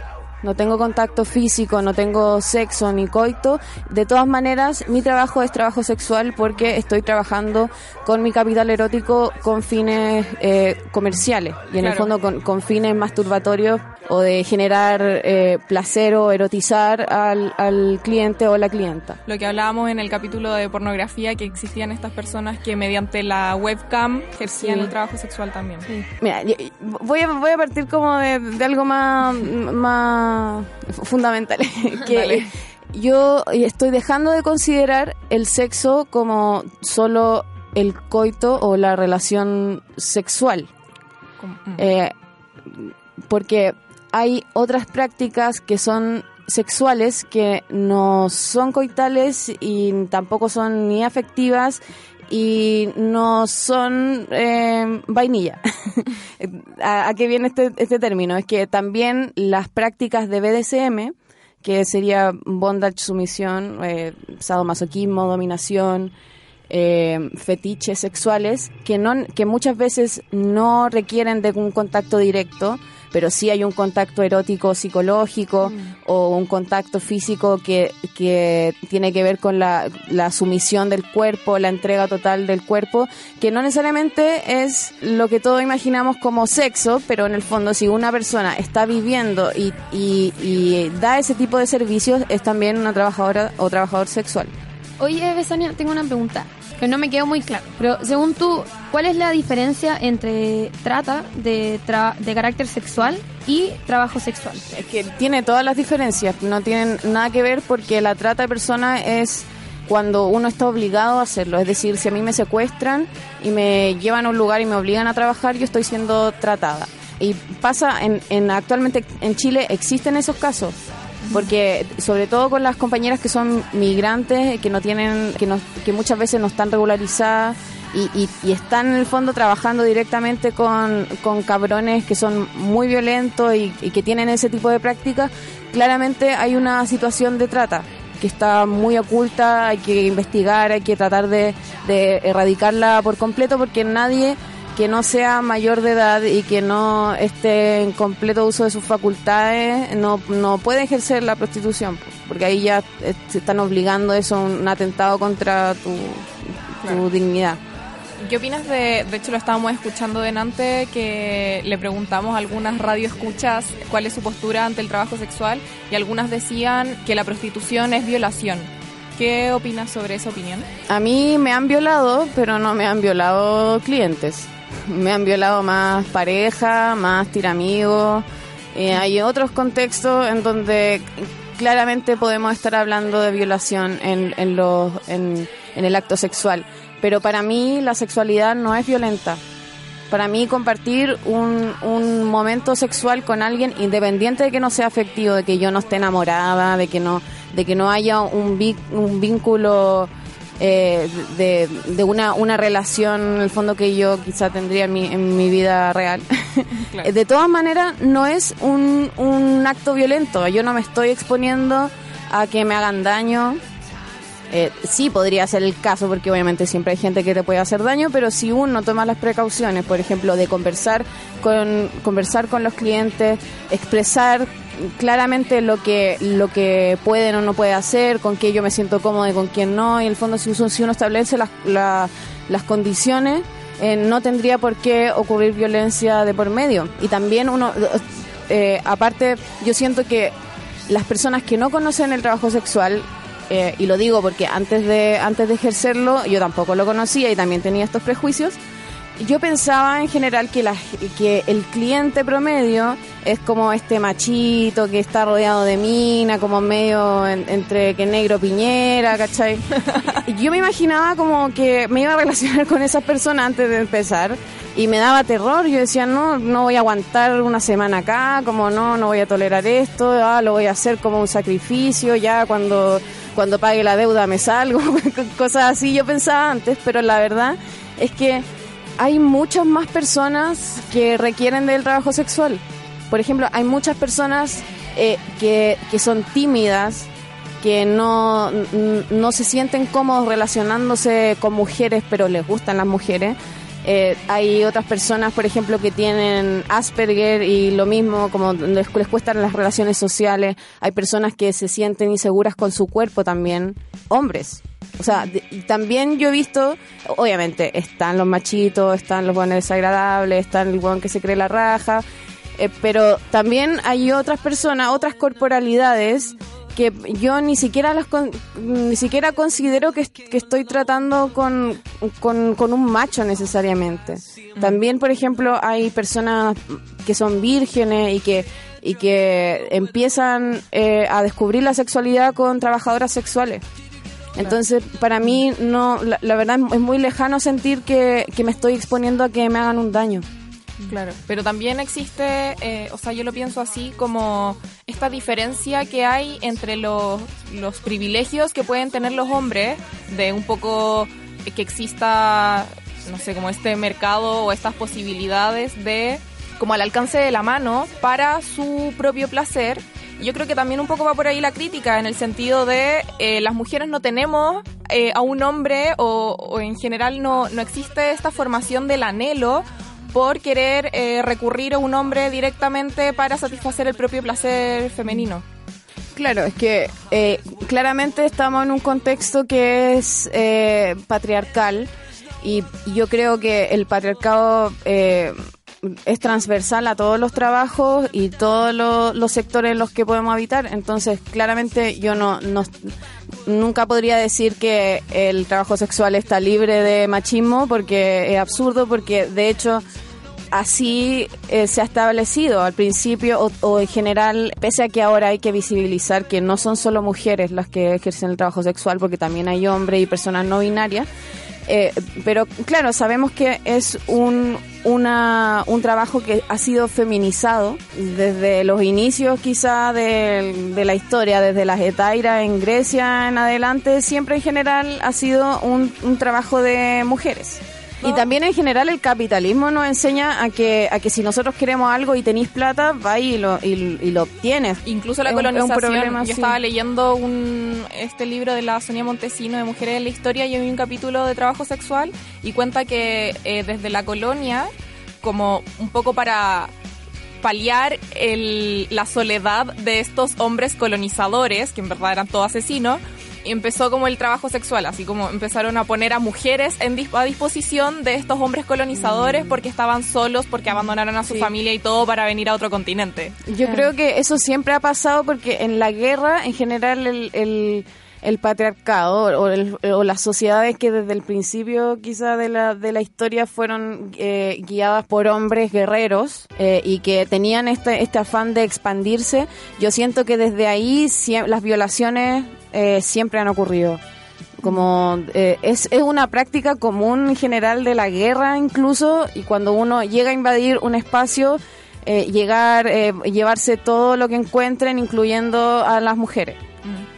no tengo contacto físico, no tengo sexo ni coito, de todas maneras mi trabajo es trabajo sexual porque estoy trabajando con mi capital erótico con fines eh, comerciales y en el fondo con, con fines masturbatorios o de generar eh, placer o erotizar al, al cliente o la clienta. Lo que hablábamos en el capítulo de pornografía, que existían estas personas que mediante la webcam ejercían Sí. el trabajo sexual también. Mira, voy a, voy a partir como de, de algo más, más fundamental. (laughs) que Dale. yo estoy dejando de considerar el sexo como solo el coito o la relación sexual. Mm. Eh, porque hay otras prácticas que son sexuales que no son coitales y tampoco son ni afectivas y no son eh, vainilla. (laughs) ¿A, a qué viene este, este término? Es que también las prácticas de BDSM, que sería bondage, sumisión, eh, sadomasoquismo, dominación, eh, fetiches sexuales que no que muchas veces no requieren de un contacto directo pero sí hay un contacto erótico psicológico o un contacto físico que, que tiene que ver con la, la sumisión del cuerpo, la entrega total del cuerpo, que no necesariamente es lo que todos imaginamos como sexo, pero en el fondo si una persona está viviendo y, y, y da ese tipo de servicios es también una trabajadora o trabajador sexual. Oye, Besania, tengo una pregunta que no me quedó muy claro. Pero según tú, ¿cuál es la diferencia entre trata de, tra- de carácter sexual y trabajo sexual? Es que tiene todas las diferencias, no tienen nada que ver porque la trata de personas es cuando uno está obligado a hacerlo. Es decir, si a mí me secuestran y me llevan a un lugar y me obligan a trabajar, yo estoy siendo tratada. Y pasa, en, en actualmente en Chile existen esos casos. Porque sobre todo con las compañeras que son migrantes, que no tienen, que, no, que muchas veces no están regularizadas y, y- y están en el fondo trabajando directamente con, con cabrones que son muy violentos y, y que tienen ese tipo de prácticas, claramente hay una situación de trata que está muy oculta, hay que investigar, hay que tratar de, de erradicarla por completo porque nadie que no sea mayor de edad y que no esté en completo uso de sus facultades no, no puede ejercer la prostitución, po, porque ahí ya eh, se están obligando eso un atentado contra tu, tu Claro. dignidad. ¿Qué opinas de, de hecho lo estábamos escuchando delante, que le preguntamos a algunas radioescuchas cuál es su postura ante el trabajo sexual y algunas decían que la prostitución es violación. ¿Qué opinas sobre esa opinión? A mí me han violado, pero no me han violado clientes. Me han violado más pareja, más tiramigos. Eh, hay otros contextos en donde claramente podemos estar hablando de violación en, en, los, en, en el acto sexual. Pero para mí la sexualidad no es violenta. Para mí compartir un, un momento sexual con alguien, independiente de que no sea afectivo, de que yo no esté enamorada, de que no, de que no haya un, un vínculo eh, de, de una, una relación, en el fondo que yo quizá tendría en mi, en mi vida real. (laughs) Claro. de todas maneras, no es un, un acto violento. Yo no me estoy exponiendo a que me hagan daño. Eh, sí podría ser el caso porque obviamente siempre hay gente que te puede hacer daño, pero si uno toma las precauciones, por ejemplo, de conversar con conversar con los clientes, expresar claramente lo que lo que pueden o no puede hacer, con qué yo me siento cómodo y con quién no, y en el fondo si uno, si uno establece las, la- las condiciones, eh, no tendría por qué ocurrir violencia de por medio. Y también uno, eh, aparte, yo siento que las personas que no conocen el trabajo sexual eh, y lo digo porque antes de antes de ejercerlo yo tampoco lo conocía y también tenía estos prejuicios yo pensaba en general que la, que el cliente promedio es como este machito que está rodeado de mina, como medio en- entre que negro piñera, ¿cachai? Y (laughs) yo me imaginaba como que me iba a relacionar con esas personas antes de empezar y me daba terror. Yo decía, no, no voy a aguantar una semana acá, como no, no voy a tolerar esto, ah, lo voy a hacer como un sacrificio, ya cuando, cuando pague la deuda me salgo, (laughs) cosas así yo pensaba antes, pero la verdad es que hay muchas más personas que requieren del trabajo sexual. Por ejemplo, hay muchas personas eh, que, que son tímidas, que no, no se sienten cómodos relacionándose con mujeres, pero les gustan las mujeres. Eh, hay otras personas, por ejemplo, que tienen Asperger y lo mismo, como les, cuestan las relaciones sociales. Hay personas que se sienten inseguras con su cuerpo también. Hombres. O sea, también yo he visto, obviamente, están los machitos, están los buenos desagradables, están el buen que se cree la raja, eh, pero también hay otras personas, otras corporalidades que yo ni siquiera las con- ni siquiera considero que, que estoy tratando con, con, con un macho necesariamente. También, por ejemplo, hay personas que son vírgenes y que y que empiezan eh, a descubrir la sexualidad con trabajadoras sexuales. Entonces, para mí, no, la, la verdad es muy lejano sentir que, que me estoy exponiendo a que me hagan un daño. Claro, pero también existe, eh, o sea, yo lo pienso así como esta diferencia que hay entre los, los privilegios que pueden tener los hombres de un poco que exista, no sé, como este mercado o estas posibilidades de como al alcance de la mano para su propio placer. Yo creo que también un poco va por ahí la crítica, en el sentido de eh, las mujeres no tenemos eh, a un hombre o, o en general no, no existe esta formación del anhelo por querer eh, recurrir a un hombre directamente para satisfacer el propio placer femenino. Claro, es que eh, claramente estamos en un contexto que es eh, patriarcal y yo creo que el patriarcado eh, es transversal a todos los trabajos y todos lo- los sectores en los que podemos habitar. Entonces, claramente yo no, no nunca podría decir que el trabajo sexual está libre de machismo porque es absurdo, porque de hecho así eh, se ha establecido al principio o, o en general, pese a que ahora hay que visibilizar que no son solo mujeres las que ejercen el trabajo sexual, porque también hay hombres y personas no binarias. eh, pero claro, sabemos que es un, una, un trabajo que ha sido feminizado desde los inicios quizá de, de la historia, desde las etairas en Grecia en adelante, siempre en general ha sido un, un trabajo de mujeres. Y también en general el capitalismo nos enseña a que, a que si nosotros queremos algo y tenéis plata, va y lo, y, y lo obtienes. Incluso la Es un colonización. problema, Yo sí. estaba leyendo un, este libro de la Sonia Montesino de Mujeres en la Historia y hay un capítulo de trabajo sexual y cuenta que eh, desde la colonia, como un poco para paliar el- la soledad de estos hombres colonizadores, que en verdad eran todos asesinos, empezó como el trabajo sexual, así como empezaron a poner a mujeres en dis- a disposición de estos hombres colonizadores porque estaban solos, porque abandonaron a su Sí. familia y todo para venir a otro continente. Yo creo que eso siempre ha pasado porque en la guerra, en general, el, el, el patriarcado o, el- o las sociedades que desde el principio quizá de la, de la historia fueron eh, guiadas por hombres guerreros eh, y que tenían este, este afán de expandirse, yo siento que desde ahí las violaciones eh, siempre han ocurrido. Como eh, es, es una práctica común en general de la guerra incluso y cuando uno llega a invadir un espacio eh, llegar, llevarse todo lo que encuentren, incluyendo a las mujeres.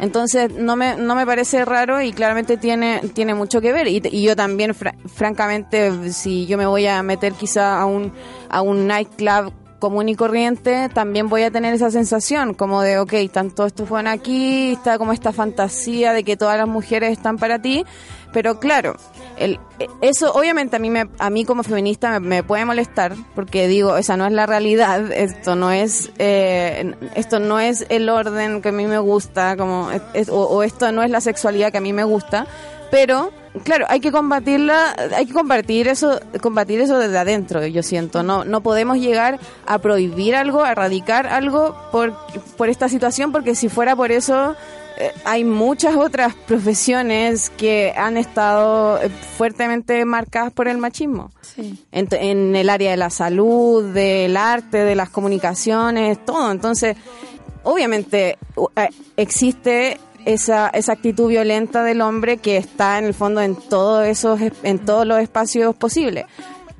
Entonces no me, no me parece raro y claramente tiene, tiene mucho que ver. Y, y yo también, fra- francamente, si yo me voy a meter quizá a un, a un nightclub común y corriente, también voy a tener esa sensación como de, ok, están todos estos fueron aquí, está como esta fantasía de que todas las mujeres están para ti, pero claro, el, eso obviamente a mí, me, a mí como feminista me, puede molestar porque digo, esa no es la realidad, esto no es, eh, esto no es el orden que a mí me gusta, como o esto no es la sexualidad que a mí me gusta, pero claro, hay que combatirla, hay que combatir eso, combatir eso desde adentro, yo siento, no, no podemos llegar a prohibir algo, a erradicar algo por, por esta situación, porque si fuera por eso, eh, hay muchas otras profesiones que han estado eh, fuertemente marcadas por el machismo. Sí. En, en el área de la salud, del arte, de las comunicaciones, todo. Entonces, obviamente eh, existe esa, esa actitud violenta del hombre que está en el fondo en todos esos es- en todos los espacios posibles.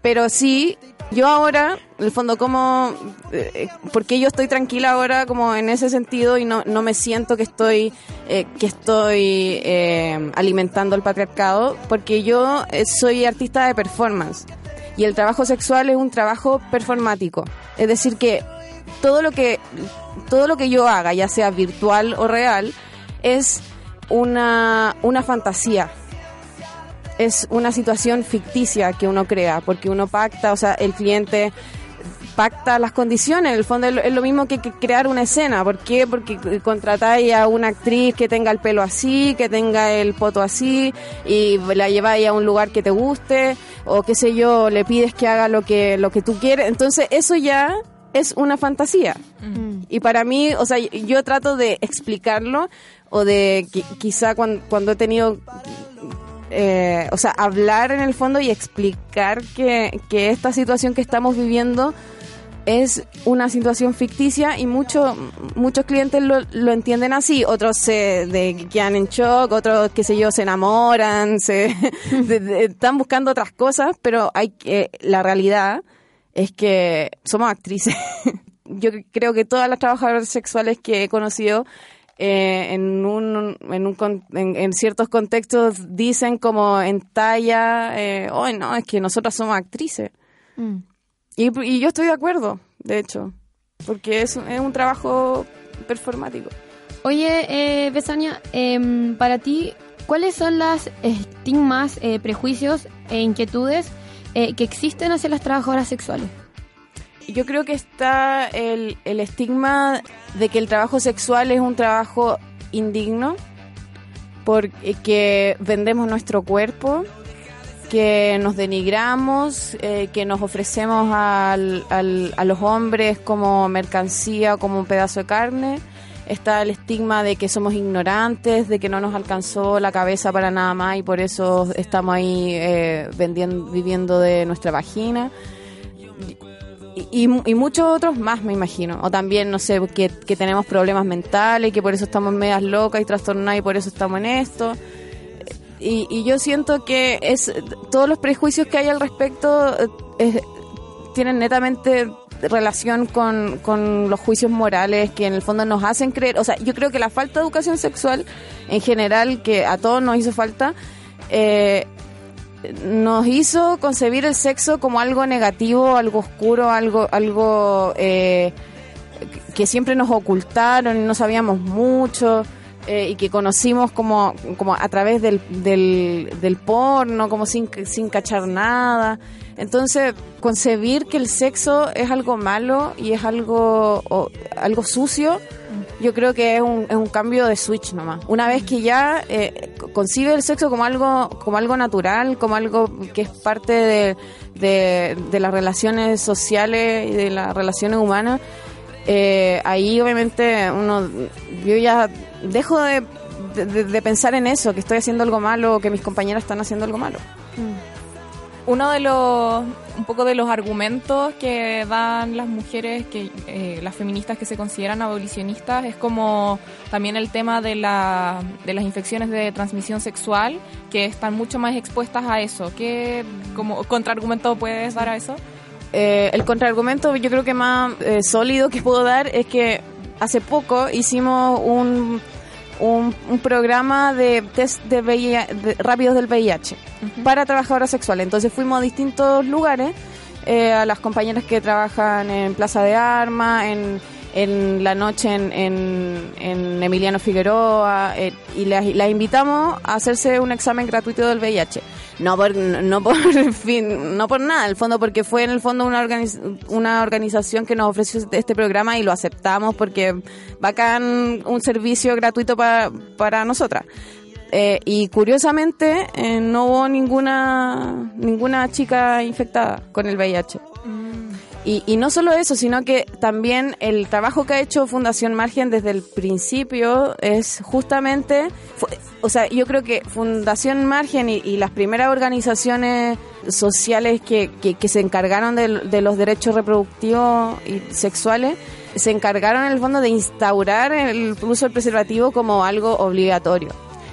Pero sí, yo ahora, en el fondo, como, eh, porque yo estoy tranquila ahora como en ese sentido y no, no me siento que estoy, eh, que estoy eh, alimentando el patriarcado, porque yo eh, soy artista de performance y el trabajo sexual es un trabajo performático. Es decir, que todo lo que, todo lo que yo haga, ya sea virtual o real, es una, una fantasía es una situación ficticia que uno crea, porque uno pacta, o sea, el cliente pacta las condiciones, en el fondo es lo, mismo que, que crear una escena, ¿por qué? Porque contratáis a una actriz que tenga el pelo así, que tenga el poto así, y la lleváis a un lugar que te guste, o qué sé yo, le pides que haga lo que, lo que tú quieres, entonces eso ya es una fantasía. Y para mí, o sea, yo trato de explicarlo, o de qui- quizá cuando, he tenido eh, o sea, hablar en el fondo y explicar que, que esta situación que estamos viviendo es una situación ficticia y mucho, muchos clientes lo, lo entienden así, otros se de, quedan en shock, otros, qué sé yo, se enamoran, se (laughs) están buscando otras cosas, pero hay que, la realidad es que somos actrices. (laughs) Yo creo que todas las trabajadoras sexuales que he conocido eh, en, un, en, un, en, en ciertos contextos dicen como en talla, eh, "Ay, no, es que nosotras somos actrices. Y, y yo estoy de acuerdo, de hecho, porque es, es un trabajo performático. Oye, eh, Besania, em, para ti, ¿cuáles son las estigmas, eh, prejuicios e inquietudes eh, que existen hacia las trabajadoras sexuales? Yo creo que está el, el estigma de que el trabajo sexual es un trabajo indigno, porque vendemos nuestro cuerpo, que nos denigramos, eh, que nos ofrecemos al, al- a los hombres como mercancía o como un pedazo de carne. Está el estigma de que somos ignorantes, de que no nos alcanzó la cabeza para nada más y por eso estamos ahí eh, vendiendo, viviendo de nuestra vagina. Y, y- muchos otros más, me imagino. O también, no sé, que, que tenemos problemas mentales que por eso estamos medias locas y trastornadas y por eso estamos en esto. Y, y yo siento que es todos los prejuicios que hay al respecto eh, es- tienen netamente relación con, con los juicios morales que en el fondo nos hacen creer. O sea, yo creo que la falta de educación sexual en general, que a todos nos hizo falta, eh, nos hizo concebir el sexo como algo negativo, algo oscuro, algo, algo eh, que siempre nos ocultaron y no sabíamos mucho eh, y que conocimos como, como a través del, del, del porno, como sin, sin cachar nada. Entonces, concebir que el sexo es algo malo y es algo, o- algo sucio, yo creo que es un, es un cambio de switch nomás. Una vez que ya eh, concibe el sexo como algo, como algo natural, como algo que es parte de, de, de las relaciones sociales y de las relaciones humanas, eh, ahí obviamente uno, yo ya dejo de, de- de pensar en eso, que estoy haciendo algo malo o que mis compañeras están haciendo algo malo. Uno de los, un poco de los argumentos que dan las mujeres, que eh, las feministas que se consideran abolicionistas, es como también el tema de, la, de las infecciones de transmisión sexual, que están mucho más expuestas a eso. ¿Qué como contraargumento puedes dar a eso? Eh, el contraargumento yo creo que más eh, sólido que puedo dar es que hace poco hicimos un, un, un programa de test de, VIH de- rápidos del VIH para trabajadoras sexuales. Entonces fuimos a distintos lugares, eh, a las compañeras que trabajan en Plaza de Armas, en, en la noche en, en, en Emiliano Figueroa, eh, y las, las invitamos a hacerse un examen gratuito del VIH. No por, no por (laughs) fin, no por nada, en el fondo porque fue en el fondo una, una organización que nos ofreció este- programa y lo aceptamos porque bacán un servicio gratuito para, para nosotras. Eh, y curiosamente eh, no hubo ninguna ninguna chica infectada con el VIH. Y, y no solo eso, sino que también el trabajo que ha hecho Fundación Margen desde el principio es justamente, o sea, yo creo que Fundación Margen y, las primeras organizaciones sociales que, que, que se encargaron del- de, los derechos reproductivos y sexuales, se encargaron en el fondo de instaurar el uso del preservativo como algo obligatorio.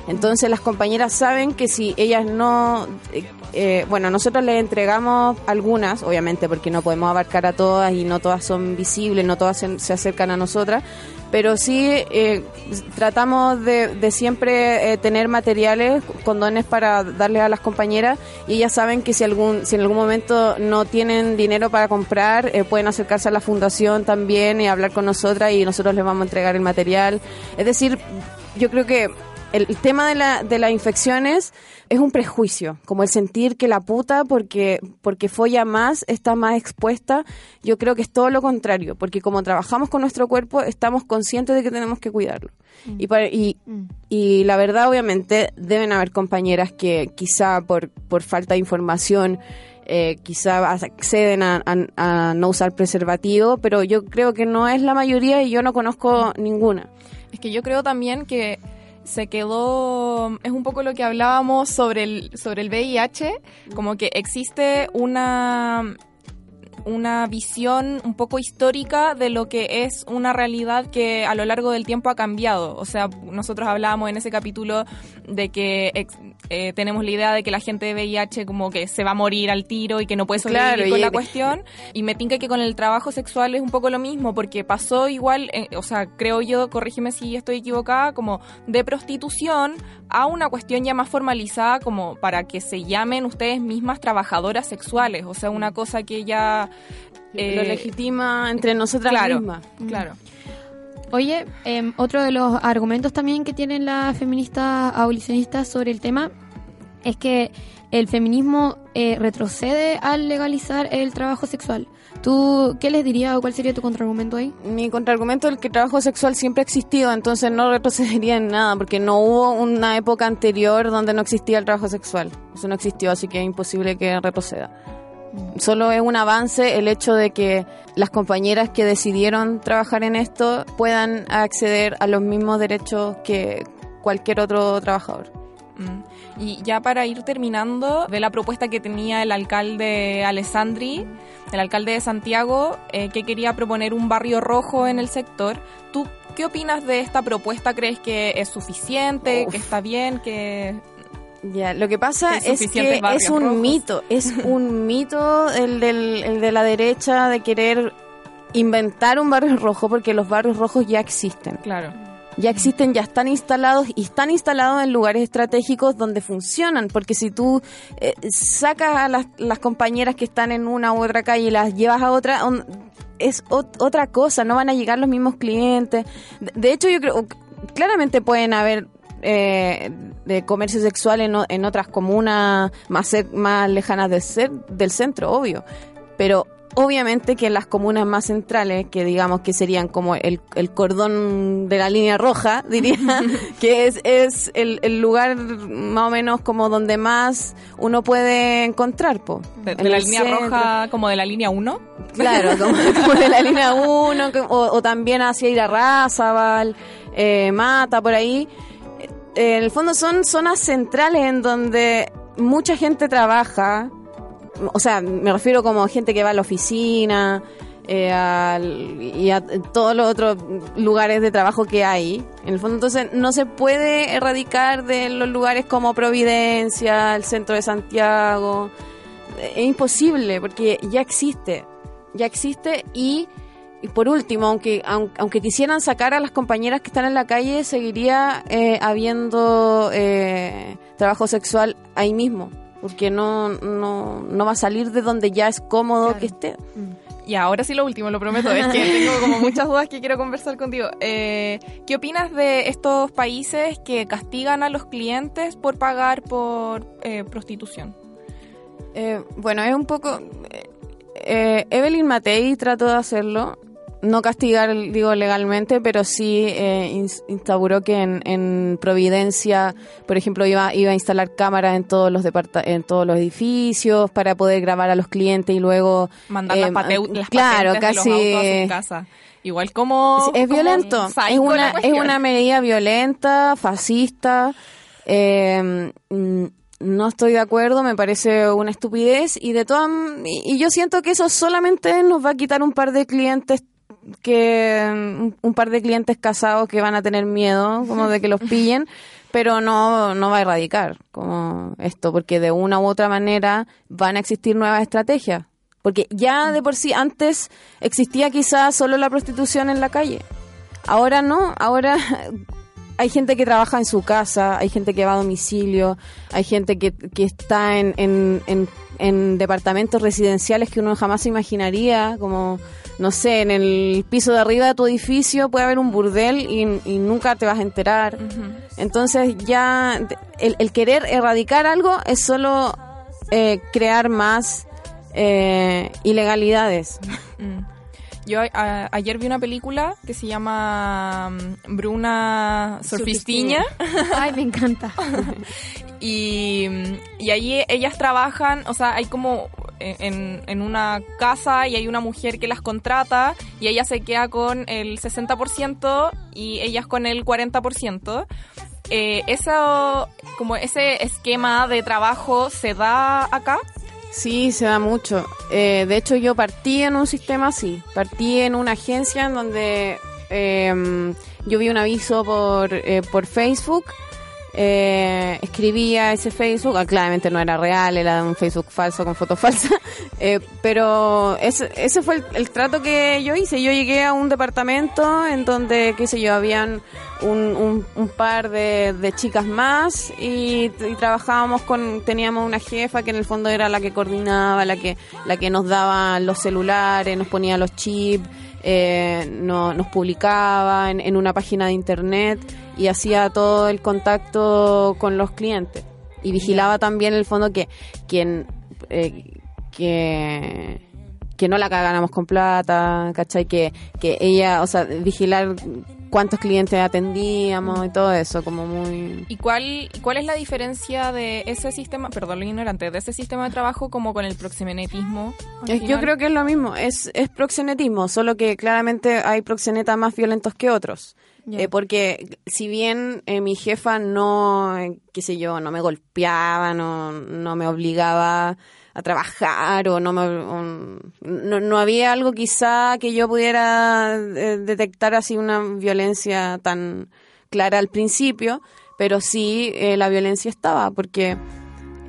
Entonces las compañeras saben que si ellas no, eh, eh, bueno, nosotros les entregamos algunas, obviamente porque no podemos abarcar a todas y no todas son visibles, no todas se, acercan a nosotras, pero sí eh, tratamos de, siempre eh, tener materiales, condones para darles a las compañeras y ellas saben que si algún si en algún momento no tienen dinero para comprar, pueden acercarse a la fundación también y hablar con nosotras y nosotros les vamos a entregar el material. Es decir, yo creo que el, el tema de, la, de las infecciones es un prejuicio, como el sentir que la puta, porque, porque folla más, está más expuesta. Yo creo que es todo lo contrario, porque como trabajamos con nuestro cuerpo, estamos conscientes de que tenemos que cuidarlo. Y, para- y, y la verdad, obviamente, deben haber compañeras que quizá por, por falta de información, eh, quizá acceden a, a- a no usar preservativo, pero yo creo que no es la mayoría y yo no conozco ninguna. Es que yo creo también que se quedó, es un poco lo que hablábamos sobre el, sobre el VIH, como que existe una, una visión un poco histórica de lo que es una realidad que a lo largo del tiempo ha cambiado. O sea, nosotros hablábamos en ese capítulo de que eh, tenemos la idea de que la gente de VIH como que se va a morir al tiro y que no puede sobrevivir Claro, con y- la cuestión. Y me tinca que con el trabajo sexual es un poco lo mismo, porque pasó igual, eh, o sea, creo yo, corrígeme si estoy equivocada, como de prostitución a una cuestión ya más formalizada como para que se llamen ustedes mismas trabajadoras sexuales. O sea, una cosa que ya... lo eh, legitima entre nosotras claro, mismas. Claro. Oye, em, otro de los argumentos también que tienen las feministas abolicionistas sobre el tema es que el feminismo eh, retrocede al legalizar el trabajo sexual. ¿Tú qué les dirías o cuál sería tu contraargumento ahí? Mi contraargumento es que el trabajo sexual siempre ha existido, entonces no retrocedería en nada, porque no hubo una época anterior donde no existía el trabajo sexual. Eso no existió, así que es imposible que retroceda. Solo es un avance el hecho de que las compañeras que decidieron trabajar en esto puedan acceder a los mismos derechos que cualquier otro trabajador. Mm. Y ya para ir terminando, de la propuesta que tenía el alcalde Alessandri, el alcalde de Santiago, eh, que quería proponer un barrio rojo en el sector, ¿tú qué opinas de esta propuesta? ¿Crees que es suficiente, que está bien, que ya, lo que pasa es, que es un mito, es (laughs) un mito el, del, el de la derecha de querer inventar un barrio rojo porque los barrios rojos ya existen. Claro. Ya existen, ya están instalados y están instalados en lugares estratégicos donde funcionan, porque si tú eh, sacas a las, las, compañeras que están en una u otra calle y las llevas a otra, es otra cosa, no van a llegar los mismos clientes. de hecho, yo creo, claramente pueden haber eh, de comercio sexual en, otras comunas más, más lejanas del, del centro, obvio. Pero obviamente que en las comunas más centrales, que digamos que serían como el, el cordón de la línea roja, (laughs) diría, (laughs) que es, es el, el, lugar más o menos como donde más uno puede encontrar. Po. ¿De, la línea roja como de la línea 1? Claro, (laughs) como, de la línea 1, o, o, también hacia ir a Razabal, eh, Mata, por ahí en el fondo son zonas centrales en donde mucha gente trabaja, o sea, me refiero como gente que va a la oficina eh, y a todos los otros lugares de trabajo que hay. En el fondo, entonces, no se puede erradicar de los lugares como Providencia, el centro de Santiago. Es imposible porque ya existe, ya existe y y por último, aunque, aunque quisieran sacar a las compañeras que están en la calle, seguiría eh, habiendo eh, trabajo sexual ahí mismo, porque no, no, no va a salir de donde ya es cómodo que esté. Y ahora sí lo último, lo prometo, es que (laughs) tengo como muchas dudas que quiero conversar contigo. Eh, ¿Qué opinas de estos países que castigan a los clientes por pagar por prostitución? bueno, es un poco... Evelyn Matei trató de hacerlo no castigar, digo, legalmente, pero sí eh, instauró que en, Providencia, por ejemplo, iba, iba a instalar cámaras en todos los en todos los edificios para poder grabar a los clientes y luego mandar las, eh, claro, casi en casa. Igual como es violento, es una es una medida violenta, fascista. Eh, no estoy de acuerdo, me parece una estupidez y de todas y yo siento que eso solamente nos va a quitar un par de clientes que un, par de clientes casados que van a tener miedo como de que los pillen, pero no, no va a erradicar como esto, porque de una u otra manera van a existir nuevas estrategias. Porque ya de por sí antes existía quizás solo la prostitución en la calle. Ahora no, ahora (laughs) hay gente que trabaja en su casa, hay gente que va a domicilio, hay gente que, que está en, en, en departamentos residenciales que uno jamás imaginaría, como no sé, en el piso de arriba de tu edificio puede haber un burdel y, nunca te vas a enterar. Entonces ya el, querer erradicar algo es solo eh, crear más eh, ilegalidades. Mm. Yo ayer vi una película que se llama mm, Bruna Surfistiña. Ay, me encanta. (laughs) y, y ahí ellas trabajan, o sea, hay como en, en, una casa y hay una mujer que las contrata y ella se queda con el 60% y ellas con el 40%. Eh, eso, como ese esquema de trabajo se da acá. Sí, se da mucho. Eh, de hecho, yo partí en un sistema así. Partí en una agencia en donde eh, yo vi un aviso por, eh, por Facebook eh, escribía ese Facebook, ah, claramente no era real, era un Facebook falso con fotos (laughs) falsas, eh, pero ese, ese fue el, trato que yo hice. Yo llegué a un departamento en donde, qué sé yo, habían un, un, par de, de, chicas más y, trabajábamos con, teníamos una jefa que en el fondo era la que coordinaba, la que, la que nos daba los celulares, nos ponía los chips. eh, no- nos publicaba en, en una página de internet y hacía todo el contacto con los clientes. Y vigilaba también el fondo que quien eh, que que no la cagáramos con plata, ¿cachai? Que, que ella, o sea, vigilar cuántos clientes atendíamos y todo eso, como muy... ¿Y cuál, cuál es la diferencia de ese sistema, perdón lo ignorante, de ese sistema de trabajo como con el proxenetismo? Yo creo que es lo mismo, es, es proxenetismo, solo que claramente hay proxenetas más violentos que otros. Eh, porque si bien eh, mi jefa no, eh, qué sé yo, no me golpeaba, no, no me obligaba a trabajar o no me no, no había algo quizá que yo pudiera eh, detectar así una violencia tan clara al principio, pero sí eh, la violencia estaba porque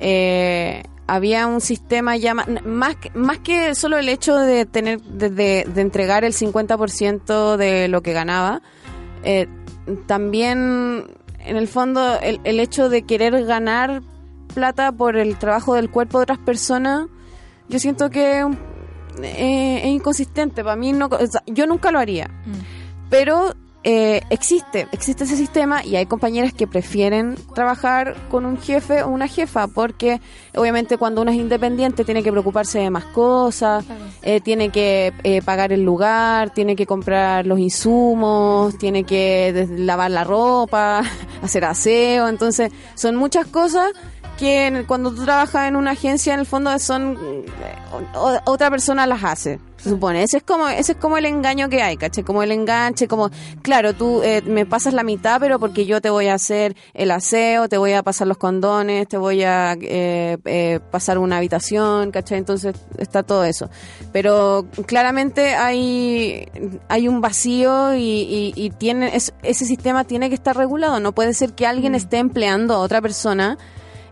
eh, había un sistema ya más más que solo el hecho de tener de, de- de entregar el 50% de lo que ganaba también en el fondo el, el hecho de querer ganar plata por el trabajo del cuerpo de otras personas yo siento que es eh, es inconsistente. Para mí no o sea, yo nunca lo haría. Pero eh, existe, existe ese sistema y hay compañeras que prefieren trabajar con un jefe o una jefa porque obviamente cuando uno es independiente tiene que preocuparse de más cosas, eh, tiene que eh, pagar el lugar, tiene que comprar los insumos, tiene que lavar la ropa, (laughs) hacer aseo, entonces son muchas cosas que cuando tú trabajas en una agencia en el fondo son o- otra persona las hace se supone ese es como ese es como el engaño que hay ¿cachai? como el enganche como claro tú eh, me pasas la mitad pero porque yo te voy a hacer el aseo te voy a pasar los condones te voy a eh, eh, pasar una habitación ¿cachai? entonces está todo eso pero claramente hay hay un vacío y, y, y tiene es- ese sistema tiene que estar regulado no puede ser que alguien esté empleando a otra persona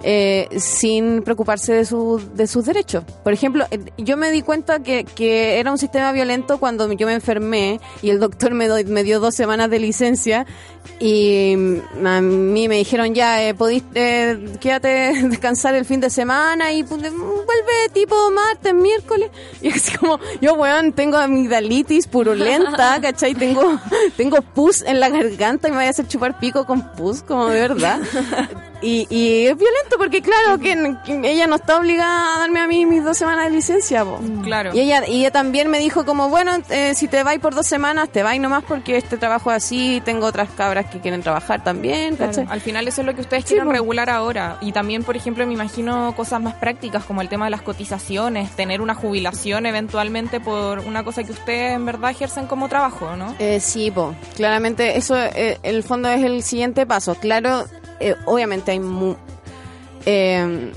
eh, sin preocuparse de, su, de sus derechos. Por ejemplo, eh, yo me di cuenta que, que era un sistema violento cuando yo me enfermé y el doctor me, do- me dio dos semanas de licencia y mm, a mí me dijeron ya, eh, podís, eh, quédate (laughs) descansar el fin de semana y pues, vuelve tipo martes, miércoles. (laughs) Y así como, yo weón, tengo amigdalitis purulenta, (laughs) ¿cachai? Tengo, tengo pus en la garganta y me voy a hacer chupar pico con pus, como de verdad. Y, y es violento porque claro que, que ella no está obligada a darme a mí mis dos semanas de licencia, po. Claro. Y ella, y ella también me dijo como, bueno, eh, si te vais por dos semanas, te vais nomás porque este trabajo es así, tengo otras cabras que quieren trabajar también. Al final eso es lo que ustedes Sí, quieren po. regular ahora. Y también, por ejemplo, me imagino cosas más prácticas como el tema de las cotizaciones, tener una jubilación eventualmente por una cosa que ustedes en verdad ejercen como trabajo, ¿no? Eh, sí, po. claramente eso eh, el fondo es el siguiente paso. Claro, eh, obviamente hay mu eh,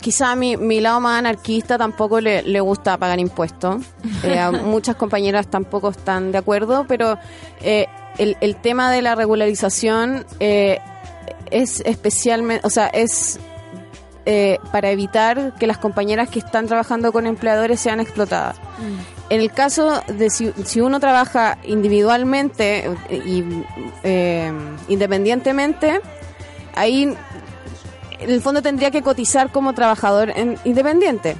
quizá a mi, mi lado más anarquista tampoco le, le gusta pagar impuestos. (laughs) Eh, a muchas compañeras tampoco están de acuerdo, pero eh, el, el tema de la regularización eh, es especialmente, o sea, es eh, para evitar que las compañeras que están trabajando con empleadores sean explotadas. En el caso de si, si uno trabaja individualmente y eh, independientemente, ahí en el fondo tendría que cotizar como trabajador en- independiente.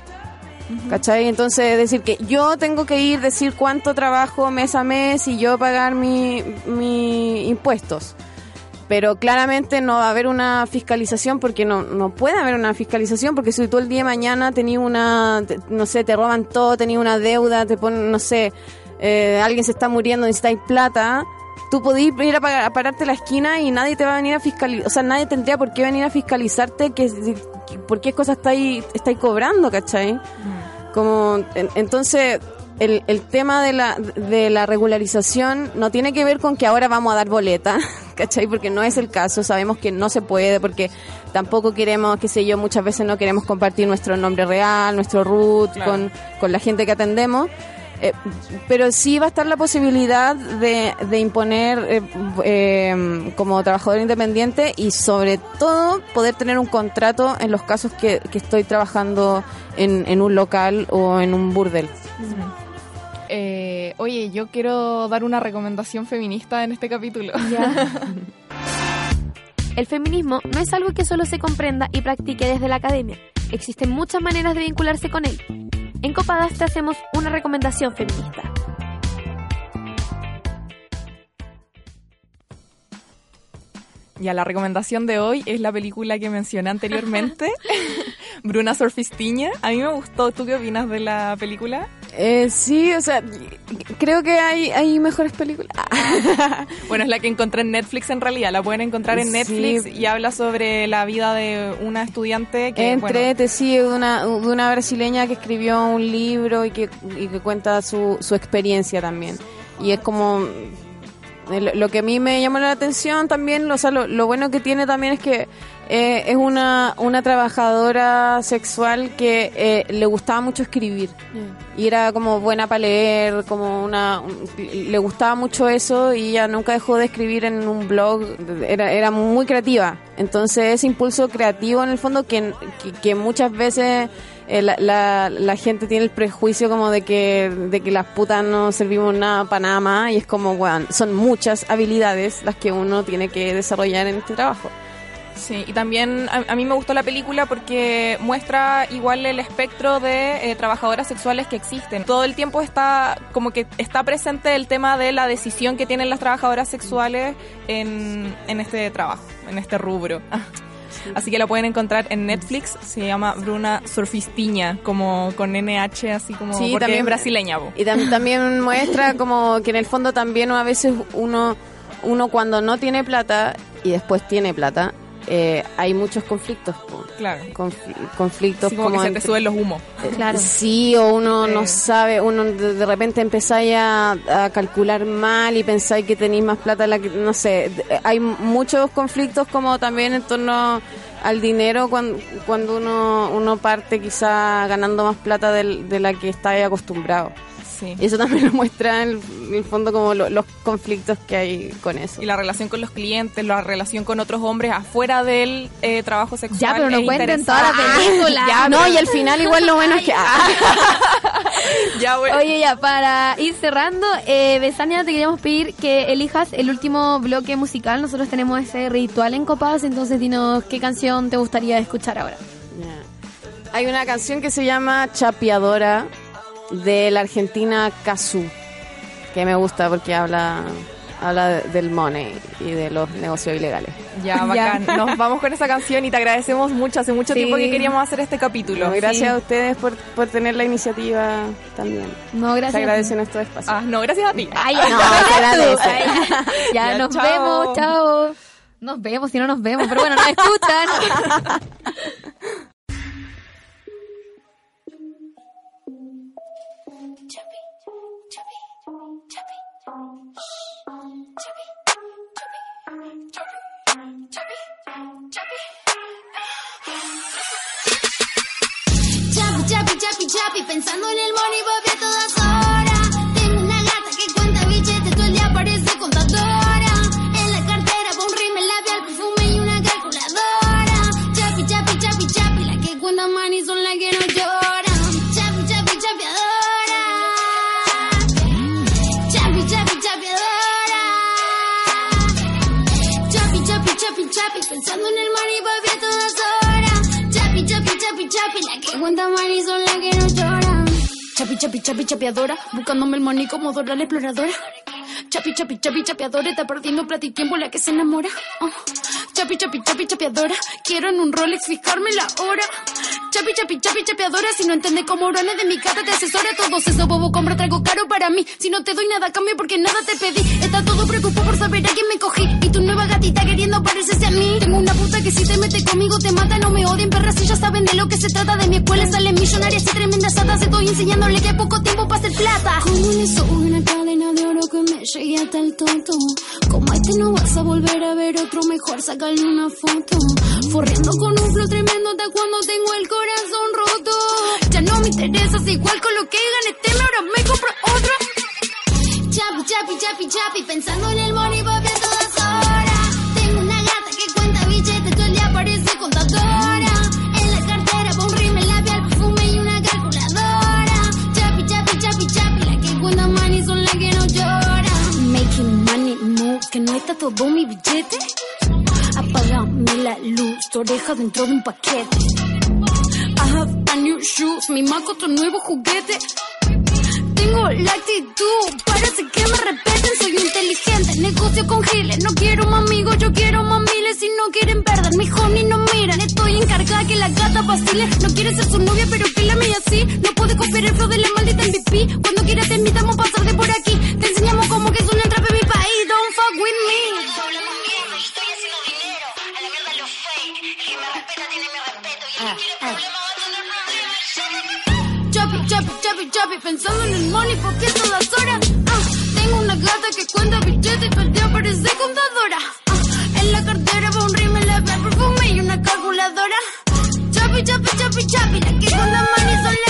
¿Cachai? Entonces, decir que yo tengo que ir, decir cuánto trabajo mes a mes y yo pagar mi, mi impuestos. Pero claramente no va a haber una fiscalización porque no, no puede haber una fiscalización porque si tú el día de mañana tenías una, no sé, te roban todo, tenías una deuda, te ponen, no sé, eh, alguien se está muriendo, necesitáis plata, tú podís ir a, pagar- a pararte a la esquina y nadie te va a venir a fiscalizar, o sea, nadie tendría por qué venir a fiscalizarte que, que- por qué cosas estáis, estáis cobrando, ¿cachai? Como, en- entonces, el, el tema de la, de la regularización no tiene que ver con que ahora vamos a dar boleta, (laughs) ¿cachai? Porque no es el caso, sabemos que no se puede, porque tampoco queremos, qué sé yo, muchas veces no queremos compartir nuestro nombre real, nuestro root Claro. con, con la gente que atendemos. Eh, pero sí va a estar la posibilidad de, de imponer eh, eh, como trabajador independiente y sobre todo poder tener un contrato en los casos que, que estoy trabajando en, en un local o en un burdel. Eh, oye, yo quiero dar una recomendación feminista en este capítulo. (laughs) El feminismo no es algo que solo se comprenda y practique desde la academia. Existen muchas maneras de vincularse con él. En Copadas te hacemos una recomendación feminista. Ya, la recomendación de hoy es la película que mencioné anteriormente, (laughs) Bruna Surfistiña. A mí me gustó. ¿Tú qué opinas de la película? Eh, sí, o sea, creo que hay, hay mejores películas. (laughs) bueno, es la que encontré en Netflix en realidad. La pueden encontrar en Netflix y habla sobre la vida de una estudiante que. Entre, te sigue de una, de una brasileña que escribió un libro y que, y que cuenta su, su experiencia también. Y es como lo que a mí me llamó la atención también, o sea, lo, bueno que tiene también es que eh, es una, una trabajadora sexual que eh, le gustaba mucho escribir. Y era como buena para leer, como una... Le gustaba mucho eso y ella nunca dejó de escribir en un blog. Era, era muy creativa. Entonces ese impulso creativo en el fondo que, que muchas veces eh, la, la, gente tiene el prejuicio como de que, de que las putas no servimos nada para nada más y es como, bueno, son muchas habilidades las que uno tiene que desarrollar en este trabajo. Sí, y también a, mí me gustó la película porque muestra igual el espectro de eh, trabajadoras sexuales que existen. Todo el tiempo está como que está presente el tema de la decisión que tienen las trabajadoras sexuales en, en este trabajo, en este rubro. Así que la pueden encontrar en Netflix. Se llama Bruna Surfistiña, como con NH, así como porque también, es brasileña. Y también muestra como que en el fondo también a veces uno, uno cuando no tiene plata y después tiene plata, eh, hay muchos conflictos. Claro. conflictos como, que se te suben los humos. Eh, claro. Sí, o uno no sabe, uno de, repente empezáis a, a, calcular mal y pensáis que tenéis más plata, la que, no sé, hay muchos conflictos como también en torno al dinero cuando, cuando uno, uno parte quizá ganando más plata de, de la que está acostumbrado. Y eso también (laughs) lo muestra en el, fondo como los conflictos que hay con eso. Y la relación con los clientes, la relación con otros hombres afuera del eh, trabajo sexual. Ya, pero no cuenten toda la película. no, y al final (laughs) igual lo bueno es que... (laughs) ya, bueno. Oye, ya, para ir cerrando, eh, Besania, te queríamos pedir que elijas el último bloque musical. Nosotros tenemos ese ritual en Copas, entonces dinos qué canción te gustaría escuchar ahora. Hay una canción que se llama Chapeadora de la Argentina Cazú, que me gusta porque habla habla del money y de los negocios ilegales. Ya, (laughs) bacán. Nos vamos con esa canción y te agradecemos mucho. Hace mucho tiempo que queríamos hacer este capítulo. gracias a ustedes por, por, tener la iniciativa también. No, gracias. Se agradecen estos espacios. Ah, no, gracias a ti. Ay, (laughs) no, agradece. Ya, nos vemos, chao. Nos vemos si no nos vemos, pero bueno, nos escuchan. (laughs) chapi, pensando en el money, papi, a todas Chapi, chapi, chapeadora, buscándome el money como Dora la exploradora. Chapi, chapi, chapi, chapeadora, está perdiendo plata y tiempo la que se enamora. Uh. Chapi, chapi, chapi, chapeadora, quiero en un Rolex fijarme la hora. Chapi, chapi, chapi, chapeadora, si no entiendes cómo orones de mi cara te asesora. Todos esos bobo compra traigo caro para mí. Si no te doy nada cambio porque nada te pedí. Está todo preocupado por saber a quién me cogí. Y tu nueva gatita queriendo parecerse a mí. Tengo una puta que si te mete conmigo te mata, no me odien perras si ya saben de lo que se trata. De mi escuela salen millonarias y tremendas satas. Estoy enseñándole que poco tiempo para hacer plata. Cadena de llegue hasta el tonto. Como este no vas a volver a ver otro mejor, sacarle una foto. Forriendo con un flow tremendo hasta cuando tengo el corazón roto. Ya no me interesa si igual con lo que gane tema, ahora me compro otro. Chapi, chapi, chapi, chapi, pensando en el money, papi, a todas todo mi billete. Apagame la luz, tu oreja dentro de un paquete. I have a new shoes, mi maco otro nuevo juguete. Tengo la actitud, parece que me respeten, soy inteligente, negocio con giles, no quiero más amigos, yo quiero más miles, si no quieren perder, mi honey no miran, estoy encargada que la gata vacile, no quiere ser su novia, pero que la mía no puede confiar el flow de la maldita MVP, cuando quieras te invitamos a pasar de por aquí, te enseñamos don't fuck with me. Estoy haciendo dinero, a la mierda los fake, el que me respeta tiene mi respeto, y el que quiere problemas va a tener problemas. Chapi, chapi, chapi, chapi, pensando en el money porque todas horas. Ah, tengo una gata que cuenta billetes y todo el día parece contadora. Ah, en la cartera va un rímel, la perfume y una calculadora. Chapi, chapi, chapi, chapi, la que cuenta money son las